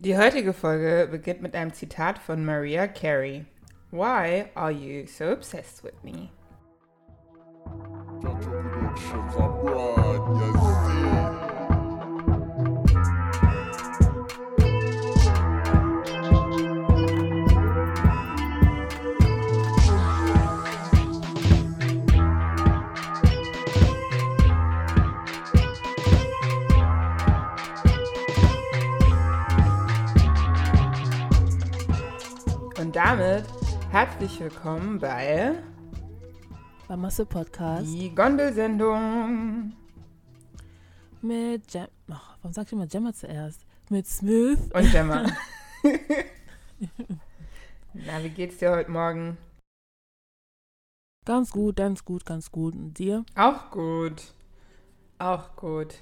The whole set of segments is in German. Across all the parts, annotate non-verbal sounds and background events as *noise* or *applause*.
Die heutige Folge beginnt mit einem Zitat von Maria Carey. Why are you so obsessed with me? Damit herzlich willkommen bei Mamasse Podcast die Gondelsendung. mit Jam. Ach, warum sag ich immer Gemma zuerst? Mit Smooth. Und Gemma. *laughs* Na, wie geht's dir heute Morgen? Ganz gut, ganz gut, ganz gut. Und dir? Auch gut. Auch gut.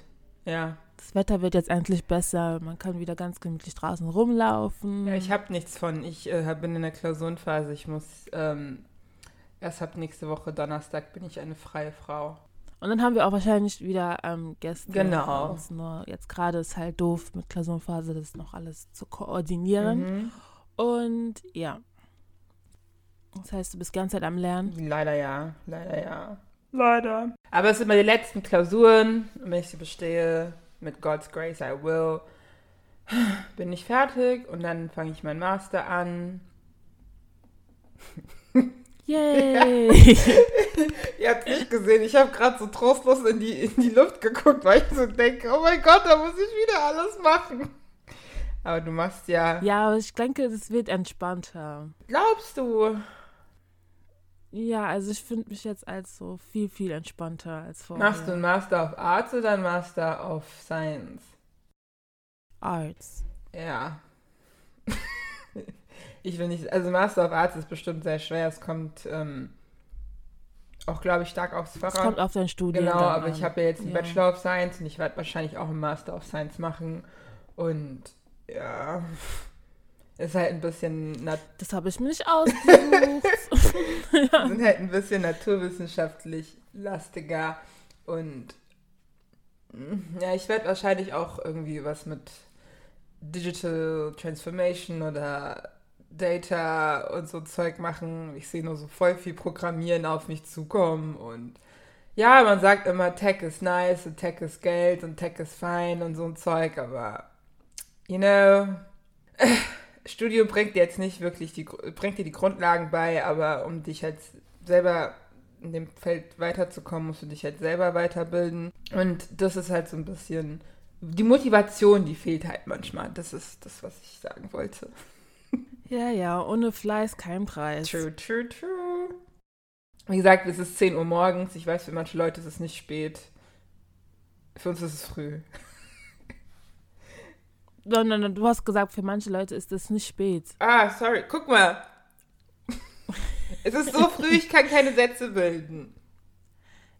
Ja. Das Wetter wird jetzt endlich besser. Man kann wieder ganz gemütlich draußen rumlaufen. Ja, ich habe nichts von. Ich äh, bin in der Klausurenphase. Ich muss ähm, erst ab nächste Woche Donnerstag bin ich eine freie Frau. Und dann haben wir auch wahrscheinlich wieder ähm, Gäste. Genau. Uns Nur jetzt gerade ist halt doof mit Klausurenphase, das noch alles zu koordinieren. Mhm. Und ja. Das heißt, du bist die ganze Zeit am Lernen. Leider ja, leider ja. Leider. Aber es sind immer die letzten Klausuren. Und wenn ich sie bestehe, mit God's Grace I will, *sighs* bin ich fertig und dann fange ich meinen Master an. *laughs* Yay! *laughs* Ihr habt nicht gesehen, ich habe gerade so trostlos in die, in die Luft geguckt, weil ich so denke, oh mein Gott, da muss ich wieder alles machen. Aber du machst ja, ja, aber ich denke, das wird entspannter. glaubst du? Ja, also ich finde mich jetzt als so viel, viel entspannter als vorher. Machst du einen Master of Arts oder einen Master of Science? Arts. Ja. *laughs* ich will nicht, also Master of Arts ist bestimmt sehr schwer. Es kommt ähm, auch, glaube ich, stark aufs Fach Es kommt an. auf dein Studium Genau, an. aber ich habe ja jetzt einen Ja. Bachelor of Science und ich werde wahrscheinlich auch einen Master of Science machen. Und ja, ist halt ein bisschen, nat Das habe ich mir nicht ausgesucht. *laughs* sind halt ein bisschen naturwissenschaftlich lastiger. Und mm, ja, ich werde wahrscheinlich auch irgendwie was mit Digital Transformation oder Data und so Zeug machen. Ich sehe nur so voll viel Programmieren auf mich zukommen und ja, man sagt immer, Tech ist nice und Tech ist Geld und Tech ist fein und so ein Zeug, aber you know, Studio bringt dir jetzt nicht wirklich die, bringt dir die Grundlagen bei, aber um dich halt selber in dem Feld weiterzukommen, musst du dich halt selber weiterbilden. Und das ist halt so ein bisschen, die Motivation, die fehlt halt manchmal. Das ist das, was ich sagen wollte. *laughs* ja, ja, ohne Fleiß kein Preis. True, true, true. Wie gesagt, es ist 10 Uhr morgens. Ich weiß, für manche Leute ist es nicht spät. Für uns ist es früh. *laughs* Nein, nein, nein, du hast gesagt, für manche Leute ist es nicht spät. Ah, sorry. Guck mal. es ist so früh, ich kann keine Sätze bilden.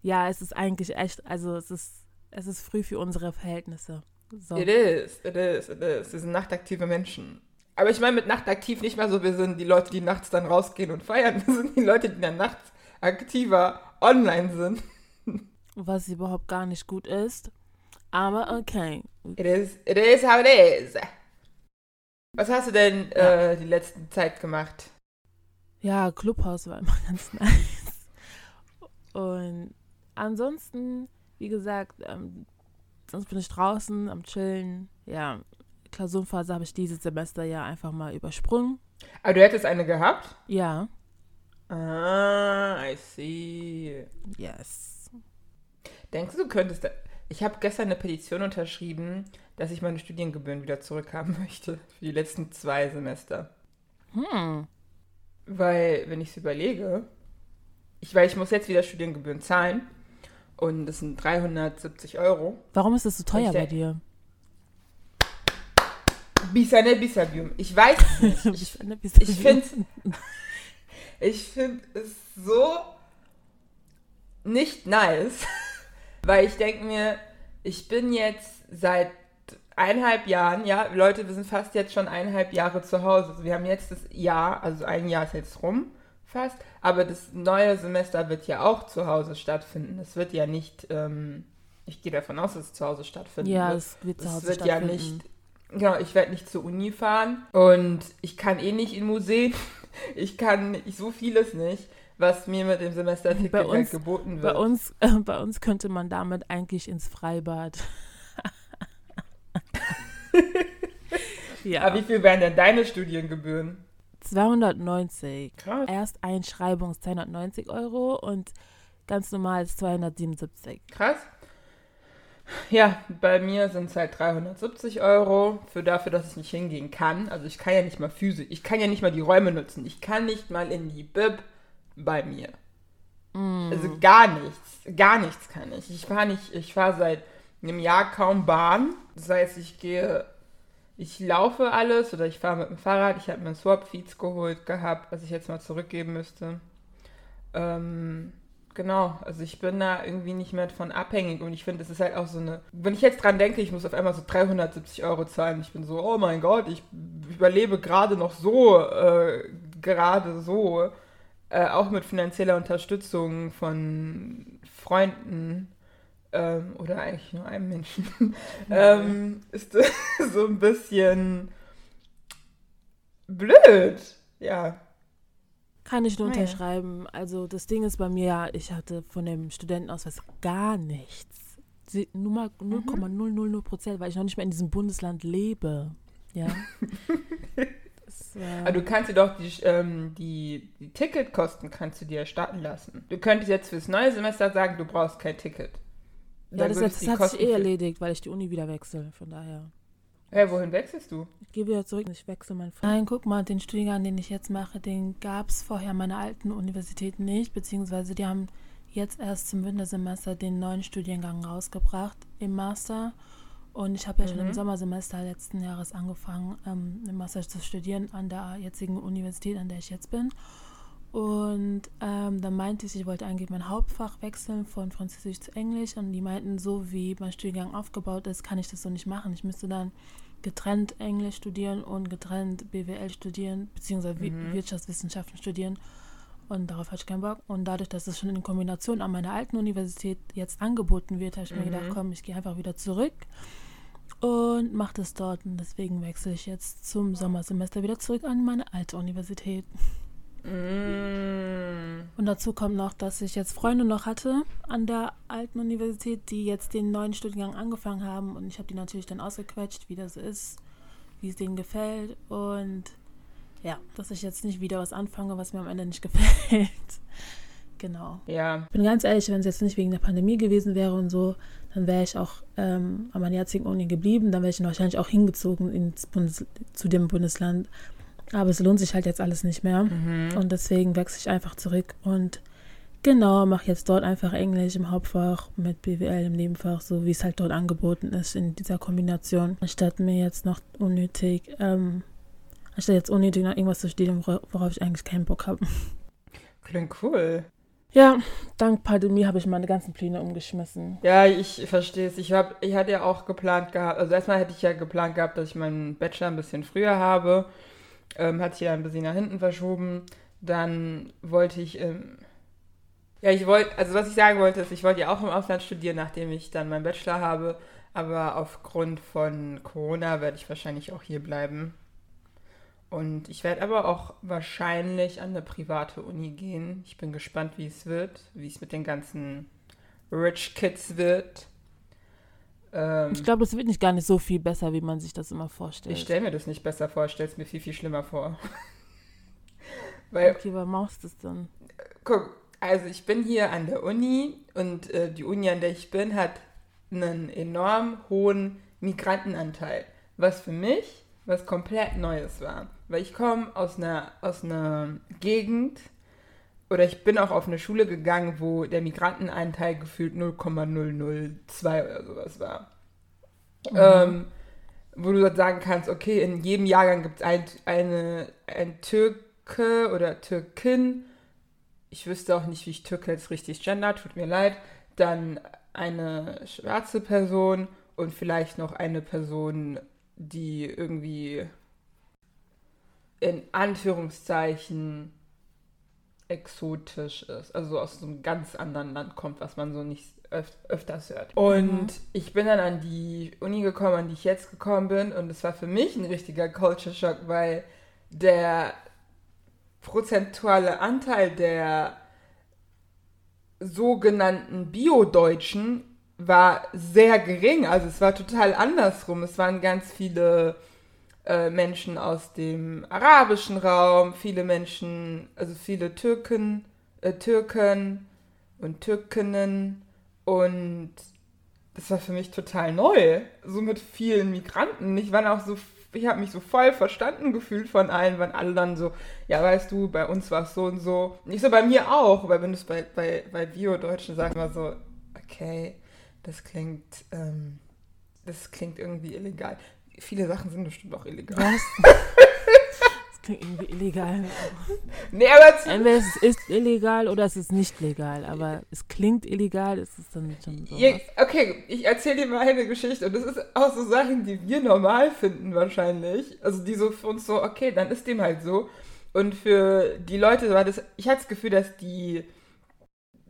Ja, es ist eigentlich echt, also es ist, es ist früh für unsere Verhältnisse. So. It is, it is, it is. Wir sind nachtaktive Menschen. Aber ich meine mit nachtaktiv nicht mal so, wir sind die Leute, die nachts dann rausgehen und feiern. Wir sind die Leute, die dann nachts aktiver online sind. Was überhaupt gar nicht gut ist. Aber okay. It is, it is how it is. Was hast du denn äh, die letzte Zeit gemacht? Ja, Clubhaus war immer *laughs* ganz nice. Und ansonsten, wie gesagt, ähm, sonst bin ich draußen am Chillen. Ja, Klausurenphase habe ich dieses Semester ja einfach mal übersprungen. Aber du hättest eine gehabt? Ja, Ah, I see. yes. Denkst du, du könntest. Ich habe gestern eine Petition unterschrieben, dass ich meine Studiengebühren wieder zurückhaben *laughs* möchte für die letzten zwei Semester. Hm. Weil, wenn ich es überlege, ich, weil ich muss jetzt wieder Studiengebühren zahlen und das sind 370 Euro. Warum ist das so teuer bei dir? Bisane Bisabium. Ich weiß es nicht. *laughs* Ich, ich finde *laughs* ich find es so nicht nice, weil ich denke mir, ich bin jetzt seit eineinhalb Jahren, ja, Leute, wir sind fast jetzt schon eineinhalb Jahre zu Hause. Also wir haben jetzt das Jahr, also ein Jahr ist jetzt rum fast, aber das neue Semester wird ja auch zu Hause stattfinden. Es wird ja nicht, ähm, ich gehe davon aus, dass es zu Hause stattfinden Ja, wird. es wird zu Es Hause wird ja stattfinden. nicht Genau, ich werde nicht zur Uni fahren und ich kann eh nicht in Museen. *laughs* Ich kann nicht, so vieles nicht, was mir mit dem Semesterticket Bei uns- geboten Bei wird. uns, äh, bei uns könnte man damit eigentlich ins Freibad. *laughs* ja. Aber wie viel wären denn deine Studiengebühren? 290. Krass. Erst Einschreibung ist 290 Euro und ganz normal ist 277. Krass. Ja, bei mir sind es halt 370 Euro für dafür, dass ich nicht hingehen kann. Also ich kann ja nicht mal physisch, ich kann ja nicht mal die Räume nutzen. Ich kann nicht mal in die Bib bei mir. Also gar nichts, gar nichts kann ich. Ich fahre nicht, ich fahre seit einem Jahr kaum Bahn. Das heißt, ich gehe, ich laufe alles oder ich fahre mit dem Fahrrad. Ich habe mir Swap Feeds geholt gehabt, was ich jetzt mal zurückgeben müsste. Ähm, genau, also ich bin da irgendwie nicht mehr von abhängig und ich finde, es ist halt auch so eine, wenn ich jetzt dran denke, ich muss auf einmal so 370 Euro zahlen, ich bin so, oh mein Gott, ich überlebe gerade noch so, äh, gerade so, äh, auch mit finanzieller Unterstützung von Freunden ähm, oder eigentlich nur einem Menschen, *laughs* ähm, ist *laughs* so ein bisschen blöd. Ja. Kann ich nur unterschreiben. Also das Ding ist bei mir ja, ich hatte von dem Studentenausweis gar nichts. Nur mal Mhm. 0,000 Prozent, weil ich noch nicht mehr in diesem Bundesland lebe. Ja. *laughs* das, äh, Aber du kannst dir doch die, ähm, die, die Ticketkosten kannst du dir erstatten lassen. Du könntest jetzt fürs neue Semester sagen, du brauchst kein Ticket. ja, Dann das, das die hat sich Kosten eh für- erledigt, weil ich die Uni wieder wechsle. Von daher. Hä, wohin wechselst du? Ich gehe wieder zurück, ich wechsle mein Fach. Nein, guck mal, den Studiengang, den ich jetzt mache, den gab es vorher an meiner alten Universität nicht, beziehungsweise die haben jetzt erst zum Wintersemester den neuen Studiengang rausgebracht im Master. Und ich habe ja schon im Sommersemester letzten Jahres angefangen, ähm, im Master zu studieren an der jetzigen Universität, an der ich jetzt bin. Und ähm, dann meinte ich, ich wollte eigentlich mein Hauptfach wechseln von Französisch zu Englisch. Und die meinten, so wie mein Studiengang aufgebaut ist, kann ich das so nicht machen. Ich müsste dann getrennt Englisch studieren und getrennt BWL studieren, beziehungsweise Wi- Wirtschaftswissenschaften studieren. Und darauf hatte ich keinen Bock. Und dadurch, dass es schon in Kombination an meiner alten Universität jetzt angeboten wird, habe ich mir gedacht, komm, ich gehe einfach wieder zurück und mache das dort. Und deswegen wechsle ich jetzt zum Sommersemester wieder zurück an meine alte Universität. Mm, Und dazu kommt noch, dass ich jetzt Freunde noch hatte an der alten Universität, die jetzt den neuen Studiengang angefangen haben. Und ich habe die natürlich dann ausgequetscht, wie das ist, wie es denen gefällt. Und ja, dass ich jetzt nicht wieder was anfange, was mir am Ende nicht *laughs* gefällt. genau. ja, Ich bin ganz ehrlich, wenn es jetzt nicht wegen der Pandemie gewesen wäre und so, dann wäre ich auch ähm, an meiner jetzigen Uni geblieben. Dann wäre ich wahrscheinlich auch hingezogen ins Bundes zu dem Bundesland. Aber es lohnt sich halt jetzt alles nicht mehr. Und deswegen wechsle ich einfach zurück und genau, mache jetzt dort einfach Englisch im Hauptfach mit BWL im Nebenfach, so wie es halt dort angeboten ist in dieser Kombination. Anstatt mir jetzt noch unnötig, ähm, anstatt jetzt unnötig noch irgendwas zu studieren, wora- worauf ich eigentlich keinen Bock habe. klingt cool. Ja, dank Pandemie habe ich meine ganzen Pläne umgeschmissen. Ja, ich verstehe es. Ich, ich hatte ja auch geplant gehabt, also erstmal hätte ich ja geplant gehabt, dass ich meinen Bachelor ein bisschen früher habe. Ähm, hat sich ja ein bisschen nach hinten verschoben. Dann wollte ich, ähm, ja, ich wollte, also was ich sagen wollte, ist, ich wollte ja auch im Ausland studieren, nachdem ich dann meinen Bachelor habe. Aber aufgrund von Corona werde ich wahrscheinlich auch hier bleiben. Und ich werde aber auch wahrscheinlich an eine private Uni gehen. Ich bin gespannt, wie es wird, wie es mit den ganzen Rich Kids wird. Ähm, Ich glaube, das wird nicht gar nicht so viel besser, wie man sich das immer vorstellt. ich stelle mir das nicht besser vor, ich stelle es mir viel, viel schlimmer vor. *laughs* Weil, Okay, warum machst du das dann? guck, also ich bin hier an der Uni und äh, die Uni, an der ich bin, hat einen enorm hohen Migrantenanteil. Was für mich was komplett Neues war. Weil ich komme aus einer, aus einer Gegend oder ich bin auch auf eine Schule gegangen, wo der Migrantenanteil gefühlt 0,002 oder sowas war. Ähm, wo du sagen kannst, okay, in jedem Jahrgang gibt es ein, eine, ein Türke oder Türkin. Ich wüsste auch nicht, wie ich Türke jetzt richtig gender, tut mir leid. Dann eine schwarze Person und vielleicht noch eine Person, die irgendwie in Anführungszeichen exotisch ist. Also aus so einem ganz anderen Land kommt, was man so nicht öf öfters hört. Und Mhm. ich bin dann an die Uni gekommen, an die ich jetzt gekommen bin. Und es war für mich ein richtiger Culture Shock, weil der prozentuale Anteil der sogenannten Bio-Deutschen war sehr gering. Also es war total andersrum. Es waren ganz viele äh, Menschen aus dem arabischen Raum, viele Menschen, also viele Türken, äh, Türken und Türkinnen und das war für mich total neu, so mit vielen Migranten. Ich war auch so, ich habe mich so voll verstanden gefühlt von allen, waren alle dann so, ja, weißt du, bei uns war es so und so. Nicht so bei mir auch, weil wenn du es bei, bei, bei Bio-Deutschen sagst, immer so, okay, das klingt, ähm, das klingt irgendwie illegal. Viele Sachen sind bestimmt auch illegal. Was? *laughs* das klingt irgendwie illegal. Nee, aber Entweder es ist illegal oder es ist nicht legal, aber es klingt illegal, es ist dann schon so. Okay, ich erzähle dir mal eine Geschichte und das ist auch so Sachen, die wir normal finden wahrscheinlich. Also die so für uns so, okay, dann ist dem halt so. Und für die Leute war das, ich hatte das Gefühl, dass die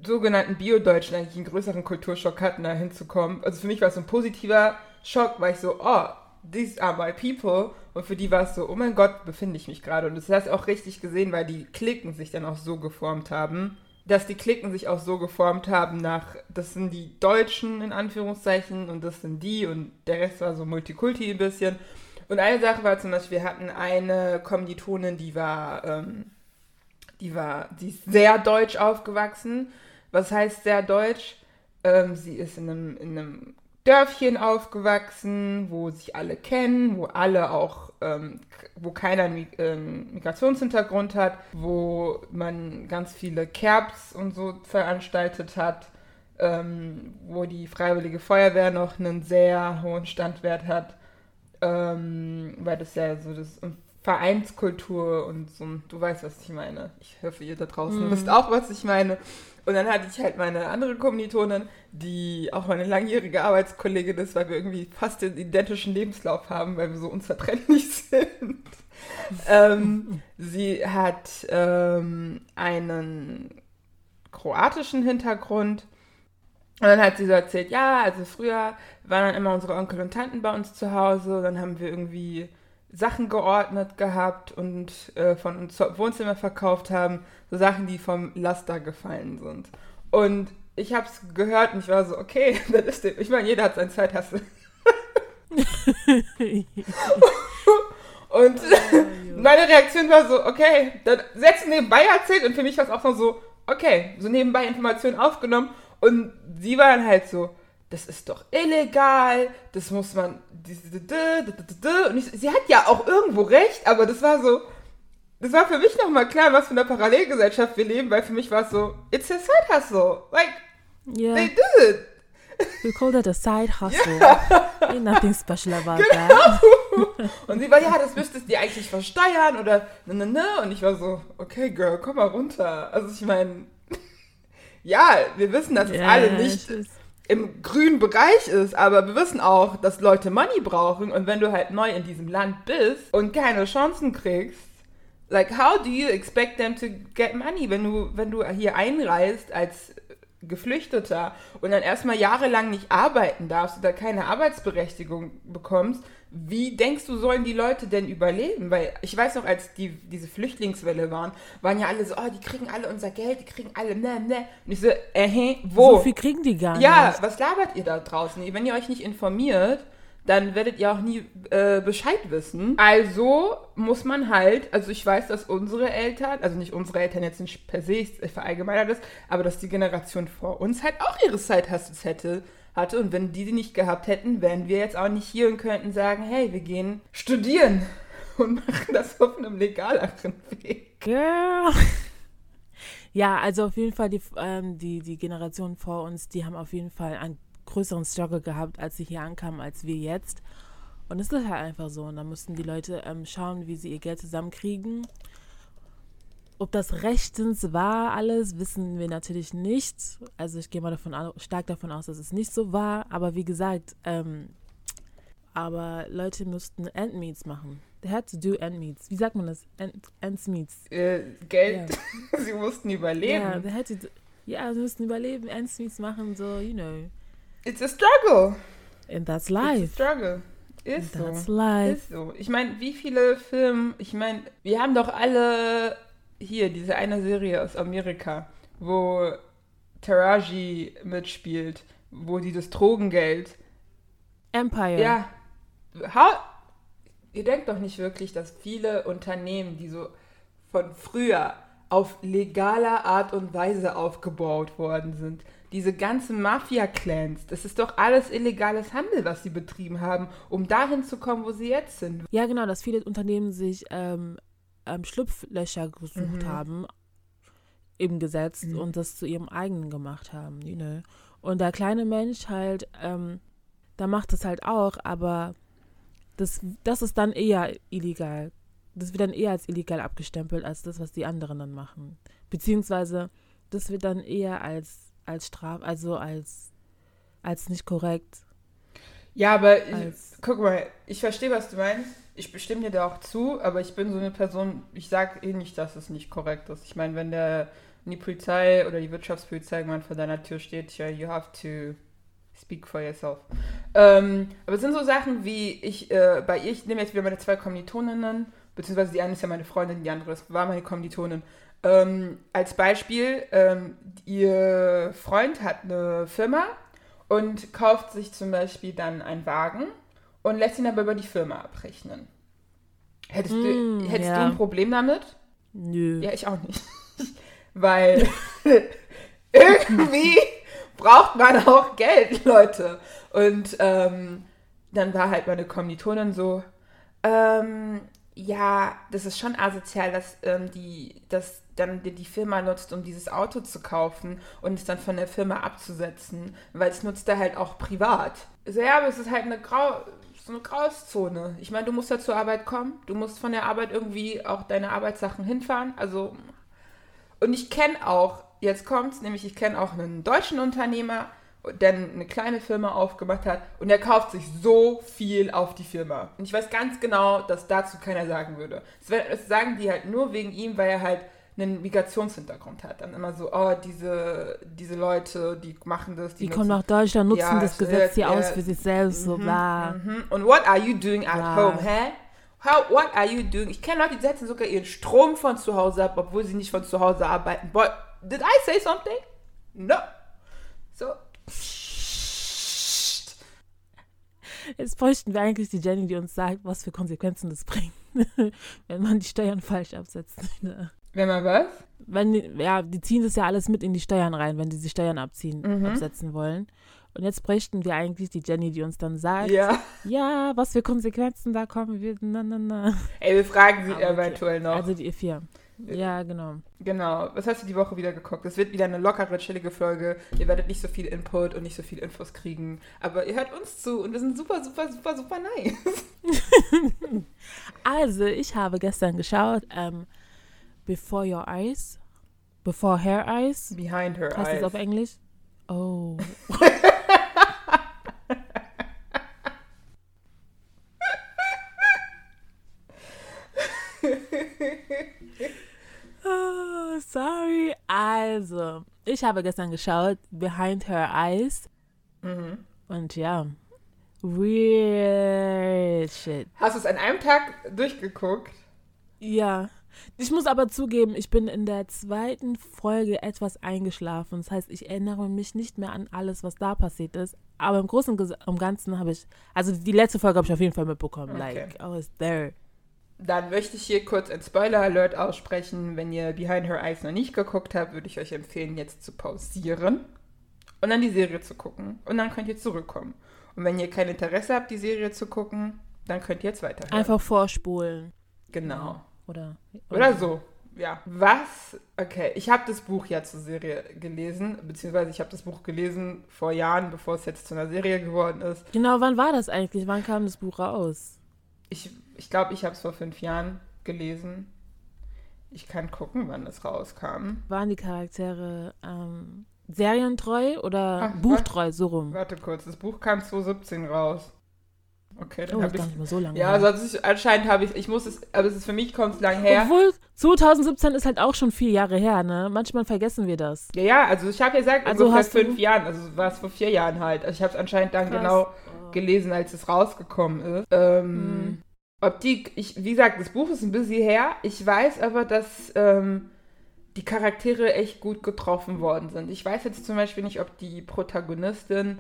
sogenannten Bio-Deutschen eigentlich einen größeren Kulturschock hatten, da hinzukommen. Also für mich war es so ein positiver Schock, weil ich so, oh, these are my people. Und für die war es so, oh mein Gott, befinde ich mich gerade. Und das hast du auch richtig gesehen, weil die Klicken sich dann auch so geformt haben. Dass die Klicken sich auch so geformt haben nach, das sind die Deutschen in Anführungszeichen und das sind die und der Rest war so Multikulti ein bisschen. Und eine Sache war zum Beispiel, wir hatten eine Kommilitonin, die war, ähm, die war, die ist sehr deutsch aufgewachsen. Was heißt sehr deutsch? Ähm, sie ist in einem, in einem Dörfchen aufgewachsen, wo sich alle kennen, wo alle auch, ähm, wo keiner einen ähm, Migrationshintergrund hat, wo man ganz viele Kerbs und so veranstaltet hat, ähm, wo die Freiwillige Feuerwehr noch einen sehr hohen Standwert hat, ähm, weil das ja so das um Vereinskultur und so, du weißt, was ich meine. Ich hoffe, ihr da draußen Mhm. wisst auch, was ich meine. Und dann hatte ich halt meine andere Kommilitonin, die auch meine langjährige Arbeitskollegin ist, weil wir irgendwie fast den identischen Lebenslauf haben, weil wir so unzertrennlich *laughs* sind. ähm, sie hat ähm, einen kroatischen Hintergrund. Und dann hat sie so erzählt, ja, also früher waren dann immer unsere Onkel und Tanten bei uns zu Hause. Dann haben wir irgendwie Sachen geordnet gehabt und äh, von uns Wohnzimmer verkauft haben. So Sachen, die vom Laster gefallen sind. Und ich habe es gehört und ich war so, okay, *laughs* das ist dem. Ich meine, jeder hat seine Zeithasse. Und *laughs* *laughs* meine Reaktion war so, okay, dann selbst nebenbei erzählt und für mich war es auch noch so, okay, so nebenbei Informationen aufgenommen und sie war dann halt so, das ist doch illegal, das muss man, und ich, sie hat ja auch irgendwo recht, aber das war so, das war für mich nochmal klar, was für eine Parallelgesellschaft wir leben, weil für mich war es so, it's a side hustle, like, Yeah, they did it. we call that a side *laughs* hustle. Ain't nothing special about that. *laughs* Und sie war, ja, das müsstest ihr eigentlich versteuern oder ne, ne, ne. Und ich war so, okay, Girl, komm mal runter. Also ich meine, *laughs* ja, wir wissen, dass es Ja, alle nicht es ist- im grünen Bereich ist, aber wir wissen auch, dass Leute Money brauchen. Und wenn du halt neu in diesem Land bist und keine Chancen kriegst, like, how do you expect them to get money, wenn du, wenn du hier einreist als Geflüchteter und dann erstmal jahrelang nicht arbeiten darfst oder keine Arbeitsberechtigung bekommst, wie denkst du, sollen die Leute denn überleben? Weil ich weiß noch, als die, diese Flüchtlingswelle waren, waren ja alle so, oh, die kriegen alle unser Geld, die kriegen alle, ne, ne. Und ich so, äh, hä, wo? So viel kriegen die gar Ja, nicht. was labert ihr da draußen? Wenn ihr euch nicht informiert, dann werdet ihr auch nie äh, Bescheid wissen. Also muss man halt, also ich weiß, dass unsere Eltern, also nicht unsere Eltern jetzt nicht per se, ich verallgemeinere das, aber dass die Generation vor uns halt auch ihre Side-Hustles hätte, hatte. Und wenn die sie nicht gehabt hätten, wären wir jetzt auch nicht hier und könnten sagen, hey, wir gehen studieren *laughs* und machen das auf einem legaleren Weg. Girl. *laughs* Ja, also auf jeden Fall die, ähm, die, die Generation vor uns, die haben auf jeden Fall einen größeren Struggle gehabt, als sie hier ankamen, als wir jetzt. Und es ist halt einfach so. Und da mussten die Leute ähm, schauen, wie sie ihr Geld zusammenkriegen. Ob das rechtens war alles, wissen wir natürlich nicht. Also ich gehe mal davon stark davon aus, dass es nicht so war. Aber wie gesagt, ähm, aber Leute mussten Endmeets machen. They had to do Endmeets. Wie sagt man das? End, Ends-Meets. Äh, Geld, *laughs* sie mussten überleben. Ja, they had to do, ja, sie mussten überleben, Ends-Meets machen, so, you know. It's a struggle. And that's It's a life. struggle. Ist so. life. Ist so. Ich meine, wie viele Filme, ich meine, wir haben doch alle hier diese eine Serie aus Amerika, wo Taraji mitspielt, wo die das Drogengeld. Empire. Ja. How, ihr denkt doch nicht wirklich, dass viele Unternehmen, die so von früher auf legaler Art und Weise aufgebaut worden sind, diese ganzen Mafia-Clans, das ist doch alles illegales Handel, was sie betrieben haben, um dahin zu kommen, wo sie jetzt sind. Ja, genau, dass viele Unternehmen sich ähm, ähm, Schlupflöcher gesucht Mhm. haben im Gesetz Mhm. und das zu ihrem eigenen gemacht haben, you know. Und der kleine Mensch halt, ähm, der macht das halt auch, aber das, das ist dann eher illegal. Das wird dann eher als illegal abgestempelt, als das, was die anderen dann machen. Beziehungsweise, das wird dann eher als, als Straf, also als, als nicht korrekt. Ja, aber ich, guck mal, ich verstehe, was du meinst. Ich bestimme dir da auch zu, aber ich bin so eine Person, ich sage eh nicht, dass es nicht korrekt ist. Ich meine, wenn der die Polizei oder die Wirtschaftspolizei irgendwann vor deiner Tür steht, ja, you have to speak for yourself. Ähm, aber es sind so Sachen wie, ich, äh, bei ihr, ich nehme jetzt wieder meine zwei Kommilitoninnen, beziehungsweise die eine ist ja meine Freundin, die andere ist, war meine Kommilitonin. Ähm, als Beispiel, ähm, ihr Freund hat eine Firma und kauft sich zum Beispiel dann einen Wagen und lässt ihn aber über die Firma abrechnen. Hättest, du, Mm, hättest ja. du ein Problem damit? Nö. Ja, ich auch nicht. *laughs* Weil *laughs* irgendwie braucht man auch Geld, Leute. Und ähm, dann war halt meine Kommilitonin so, ähm, ja, das ist schon asozial, dass ähm, die, dass dann die, Firma nutzt, um dieses Auto zu kaufen und es dann von der Firma abzusetzen, weil es nutzt er halt auch privat. So, ja, aber es ist halt eine Grau, so eine Grauzone. Ich meine, du musst ja zur Arbeit kommen, du musst von der Arbeit irgendwie auch deine Arbeitssachen hinfahren, also und ich kenne auch, jetzt kommt's, nämlich ich kenne auch einen deutschen Unternehmer, der eine kleine Firma aufgemacht hat und der kauft sich so viel auf die Firma. Und ich weiß ganz genau, dass dazu keiner sagen würde. Das, sagen die halt nur wegen ihm, weil er halt einen Migrationshintergrund hat. Dann immer so, oh, diese, diese Leute, die machen das. Die nutzen- kommen nach Deutschland, nutzen Ja, das es Gesetz hier ja, aus für sich selbst, so Mhm, bla. Mhm. Und what are you doing at Bla. home, hä? How, what are you doing? Ich kenne Leute, die setzen sogar ihren Strom von zu Hause ab, obwohl sie nicht von zu Hause arbeiten. Boy, did I say something? No. So. Jetzt bräuchten wir eigentlich die Jenny, die uns sagt, was für Konsequenzen das bringt, *laughs* wenn man die Steuern falsch absetzt. Wenn man was? Wenn, ja, die ziehen das ja alles mit in die Steuern rein, wenn die die Steuern abziehen, Mhm. absetzen wollen. Und jetzt bräuchten wir eigentlich die Jenny, die uns dann sagt, Ja. ja, was für Konsequenzen da kommen wird. Na, na, na. Ey, wir fragen sie Aber okay. eventuell noch. Also die vier. Ja, genau. genau. Was hast du die Woche wieder geguckt? Es wird wieder eine lockere, chillige Folge. Ihr werdet nicht so viel Input und nicht so viel Infos kriegen. Aber ihr hört uns zu und wir sind super, super, super, super nice. *laughs* Also, ich habe gestern geschaut, ähm, Before Your Eyes, Before Her Eyes, Behind her heißt eyes. das auf Englisch? Oh. *laughs* Oh, sorry. Also, ich habe gestern geschaut, Behind Her Eyes. Mhm. Und ja, weird shit. Hast du es an einem Tag durchgeguckt? Ja. Ich muss aber zugeben, ich bin in der zweiten Folge etwas eingeschlafen. Das heißt, ich erinnere mich nicht mehr an alles, was da passiert ist. Aber im Großen und Ganzen habe ich, also die letzte Folge habe ich auf jeden Fall mitbekommen. Okay. Like, I was there. Dann möchte ich hier kurz ein Spoiler-Alert aussprechen. Wenn ihr Behind Her Eyes noch nicht geguckt habt, würde ich euch empfehlen, jetzt zu pausieren und dann die Serie zu gucken. Und dann könnt ihr zurückkommen. Und wenn ihr kein Interesse habt, die Serie zu gucken, dann könnt ihr jetzt weiterhören. Einfach vorspulen. Genau. Oder, Oder so. Ja. Was? Okay, ich habe das Buch ja zur Serie gelesen, beziehungsweise ich habe das Buch gelesen vor Jahren, bevor es jetzt zu einer Serie geworden ist. Genau, wann war das eigentlich? Wann kam das Buch raus? Ich ich, glaub, ich habe es vor fünf Jahren gelesen. Ich kann gucken, wann es rauskam. Waren die Charaktere ähm, serientreu oder Ach, buchtreu, so rum? Warte kurz, das Buch kam 2017 raus. Okay, dann Oh, habe ich. nicht mehr so lange Ja, also ist, anscheinend habe ich, ich muss es, aber es ist für mich kommt es lang her. Obwohl, 2017 ist halt auch schon vier Jahre her, ne? Manchmal vergessen wir das. Ja, ja, also ich habe ja gesagt, Also ungefähr hast du- fünf Jahren, also war es vor vier Jahren halt. Also ich habe es anscheinend dann Krass. genau gelesen, als es rausgekommen ist. Ähm, Mhm. Ob die, ich, wie gesagt, das Buch ist ein bisschen her. Ich weiß aber, dass ähm, die Charaktere echt gut getroffen worden sind. Ich weiß jetzt zum Beispiel nicht, ob die Protagonistin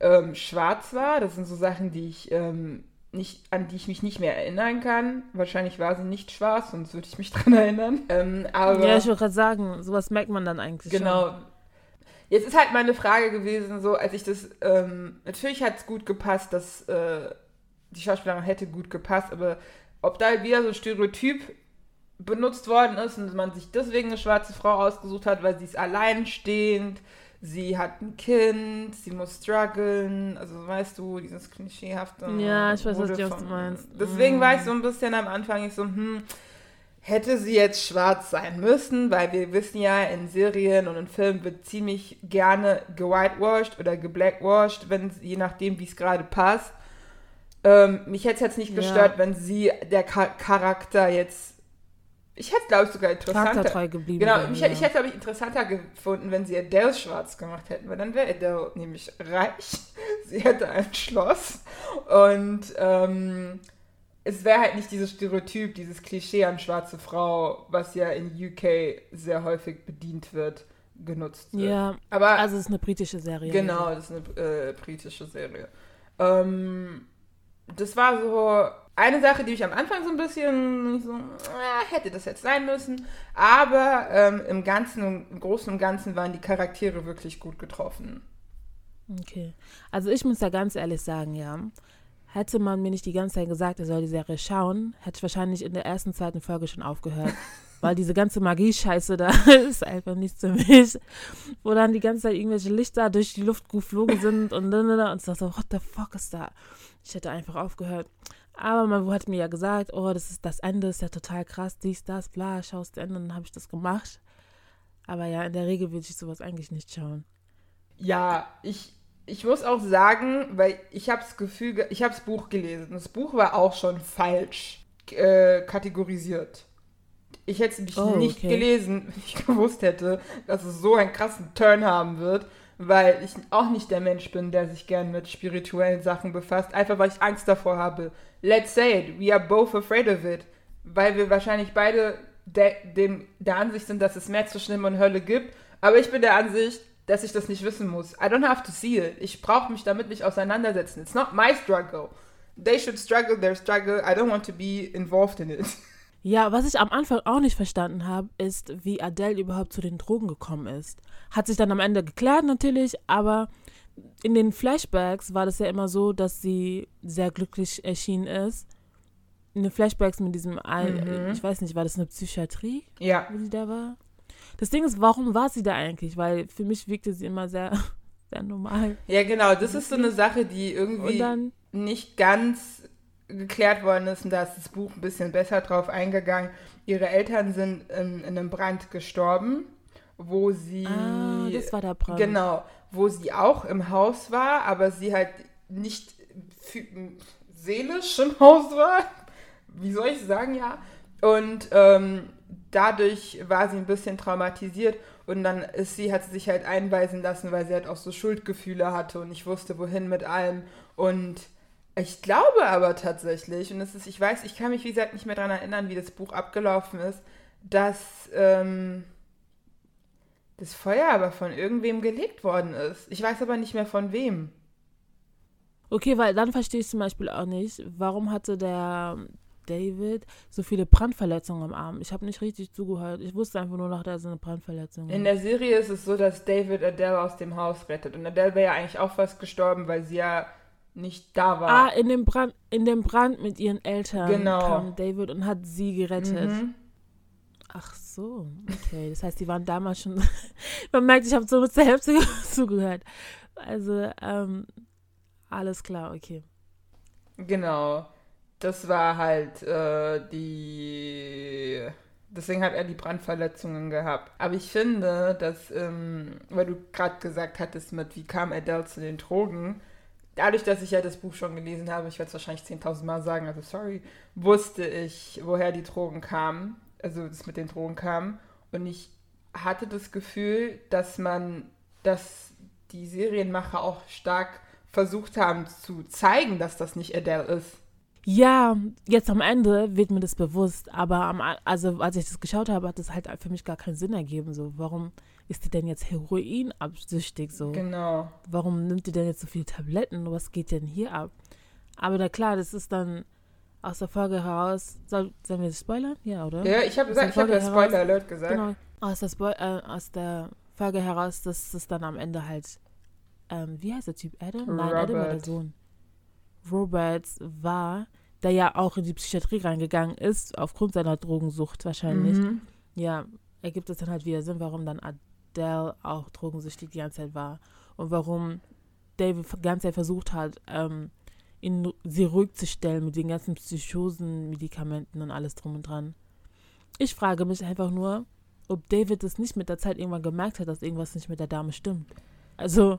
ähm, schwarz war. Das sind so Sachen, die ich ähm, nicht, an die ich mich nicht mehr erinnern kann. Wahrscheinlich war sie nicht schwarz, sonst würde ich mich *laughs* dran erinnern. Ähm, aber Ja, ich wollte gerade sagen, sowas merkt man dann eigentlich Genau. schon. Jetzt ist halt meine Frage gewesen, so als ich das, ähm, natürlich hat es gut gepasst, dass äh, die Schauspielerin hätte gut gepasst, aber ob da wieder so ein Stereotyp benutzt worden ist und man sich deswegen eine schwarze Frau ausgesucht hat, weil sie ist alleinstehend, sie hat ein Kind, sie muss strugglen, also weißt du, dieses klischeehafte. Ja, ich weiß, was wurde du- was von- meinst. Deswegen Mm. war ich so ein bisschen am Anfang ich so, hm, hätte sie jetzt schwarz sein müssen, weil wir wissen ja, in Serien und in Filmen wird ziemlich gerne gewhitewashed oder geblackwashed, wenn je nachdem, wie es gerade passt. Ähm, mich hätte es jetzt nicht Ja. gestört, wenn sie der Cha Charakter jetzt. Ich hätte, glaube ich, sogar interessanter. Charaktertreu geblieben. Genau, ja. ich hätte, glaube ich, interessanter gefunden, wenn sie Adele schwarz gemacht hätten, weil dann wäre Adele nämlich reich. *laughs* Sie hätte ein Schloss und ähm, es wäre halt nicht dieses Stereotyp, dieses Klischee an schwarze Frau, was ja in UK sehr häufig bedient wird, genutzt wird. Ja, Aber also es ist eine britische Serie. Genau, das ist eine äh, britische Serie. Ähm, das war so eine Sache, die ich am Anfang so ein bisschen so, äh, hätte das jetzt sein müssen. Aber ähm, im Ganzen, und- im Großen und Ganzen waren die Charaktere wirklich gut getroffen. Okay. Also ich muss ja ganz ehrlich sagen, ja. Hätte man mir nicht die ganze Zeit gesagt, er soll die Serie schauen, hätte ich wahrscheinlich in der ersten, zweiten Folge schon aufgehört. *laughs* Weil diese ganze Magie-Scheiße da *laughs* ist einfach nichts für mich. Wo dann die ganze Zeit irgendwelche Lichter durch die Luft geflogen sind und dann und ich dachte so, what the fuck ist da? Ich hätte einfach aufgehört. Aber man hat mir ja gesagt, oh, das ist das Ende, ist ja total krass, dies, das, bla, schaust du Ende, dann habe ich das gemacht. Aber ja, in der Regel würde ich sowas eigentlich nicht schauen. Ja, ich, ich muss auch sagen, weil ich habe das Gefühl, ge- ich habe das Buch gelesen. Das Buch war auch schon falsch äh, kategorisiert. Ich hätte es nämlich Oh, nicht okay. gelesen, *laughs* wenn ich gewusst hätte, dass es so einen krassen Turn haben wird, weil ich auch nicht der Mensch bin, der sich gern mit spirituellen Sachen befasst, einfach weil ich Angst davor habe. Let's say it, we are both afraid of it, weil wir wahrscheinlich beide de dem, der Ansicht sind, dass es mehr zwischen Himmel und Hölle gibt, aber ich bin der Ansicht, dass ich das nicht wissen muss. I don't have to see it. Ich brauche mich damit nicht auseinandersetzen. It's not my struggle. They should struggle their struggle. I don't want to be involved in it. *laughs* Ja, was ich am Anfang auch nicht verstanden habe, ist, wie Adele überhaupt zu den Drogen gekommen ist. Hat sich dann am Ende geklärt natürlich, aber in den Flashbacks war das ja immer so, dass sie sehr glücklich erschienen ist. In den Flashbacks mit diesem, Mhm. ich weiß nicht, war das eine Psychiatrie, Ja. wo sie da war? Das Ding ist, warum war sie da eigentlich? Weil für mich wirkte sie immer sehr, *laughs* sehr normal. Ja, genau. Das ist so eine Sache, die Und irgendwie dann, nicht ganz geklärt worden ist und da ist das Buch ein bisschen besser drauf eingegangen. Ihre Eltern sind in, in einem Brand gestorben, wo sie ah, das war der Brand. genau, wo sie auch im Haus war, aber sie halt nicht seelisch im Haus war. *laughs* Wie soll ich sagen, ja. Und ähm, dadurch war sie ein bisschen traumatisiert und dann ist sie, hat sie sich halt einweisen lassen, weil sie halt auch so Schuldgefühle hatte und nicht wusste, wohin mit allem. Und ich glaube aber tatsächlich, und es ist, ich weiß, ich kann mich wie gesagt nicht mehr daran erinnern, wie das Buch abgelaufen ist, dass ähm, das Feuer aber von irgendwem gelegt worden ist. Ich weiß aber nicht mehr von wem. Okay, weil dann verstehe ich zum Beispiel auch nicht, warum hatte der David so viele Brandverletzungen am Arm? Ich habe nicht richtig zugehört. Ich wusste einfach nur noch, da ist eine Brandverletzung. In der Serie ist es so, dass David Adele aus dem Haus rettet. Und Adele wäre ja eigentlich auch fast gestorben, weil sie ja nicht da war. ah, in dem Brand, in dem Brand mit ihren Eltern Genau. kam David und hat sie gerettet. Mhm. Ach so, okay. Das heißt, die waren damals schon. *laughs* Man merkt, ich habe so bis zur Hälfte zugehört. Also, ähm, alles klar, okay. Genau. Das war halt äh, die. Deswegen hat er die Brandverletzungen gehabt. Aber ich finde, dass, ähm, weil du gerade gesagt hattest, mit wie kam Adele zu den Drogen, dadurch, dass ich ja das Buch schon gelesen habe, ich werde es wahrscheinlich 10.000 Mal sagen, also sorry, wusste ich, woher die Drogen kamen, also das mit den Drogen kam. Und ich hatte das Gefühl, dass man, dass die Serienmacher auch stark versucht haben zu zeigen, dass das nicht Adele ist. Ja, jetzt am Ende wird mir das bewusst, aber am, also als ich das geschaut habe, hat das halt für mich gar keinen Sinn ergeben. So, warum ist die denn jetzt heroinabsüchtig? So, Genau. warum nimmt die denn jetzt so viele Tabletten? Was geht denn hier ab? Aber na klar, das ist dann aus der Folge heraus. Soll, sollen wir das spoilern? Ja, oder? Ja, ich habe gesagt, ich habe ja Spoiler Alert gesagt. Genau. Aus der, Spo äh, aus der Folge heraus, dass es dann am Ende halt, ähm, wie heißt der Typ? Adam? Nein, Adam war der Robert. Sohn. Roberts war, der ja auch in die Psychiatrie reingegangen ist, aufgrund seiner Drogensucht wahrscheinlich. Mhm. Ja, ergibt es dann halt wieder Sinn, warum dann Adele auch drogensüchtig die ganze Zeit war. Und warum David die ganze Zeit versucht hat, ähm, ihn, sie ruhig zu stellen mit den ganzen Psychosen, Medikamenten und alles drum und dran. Ich frage mich einfach nur, ob David es nicht mit der Zeit irgendwann gemerkt hat, dass irgendwas nicht mit der Dame stimmt. Also,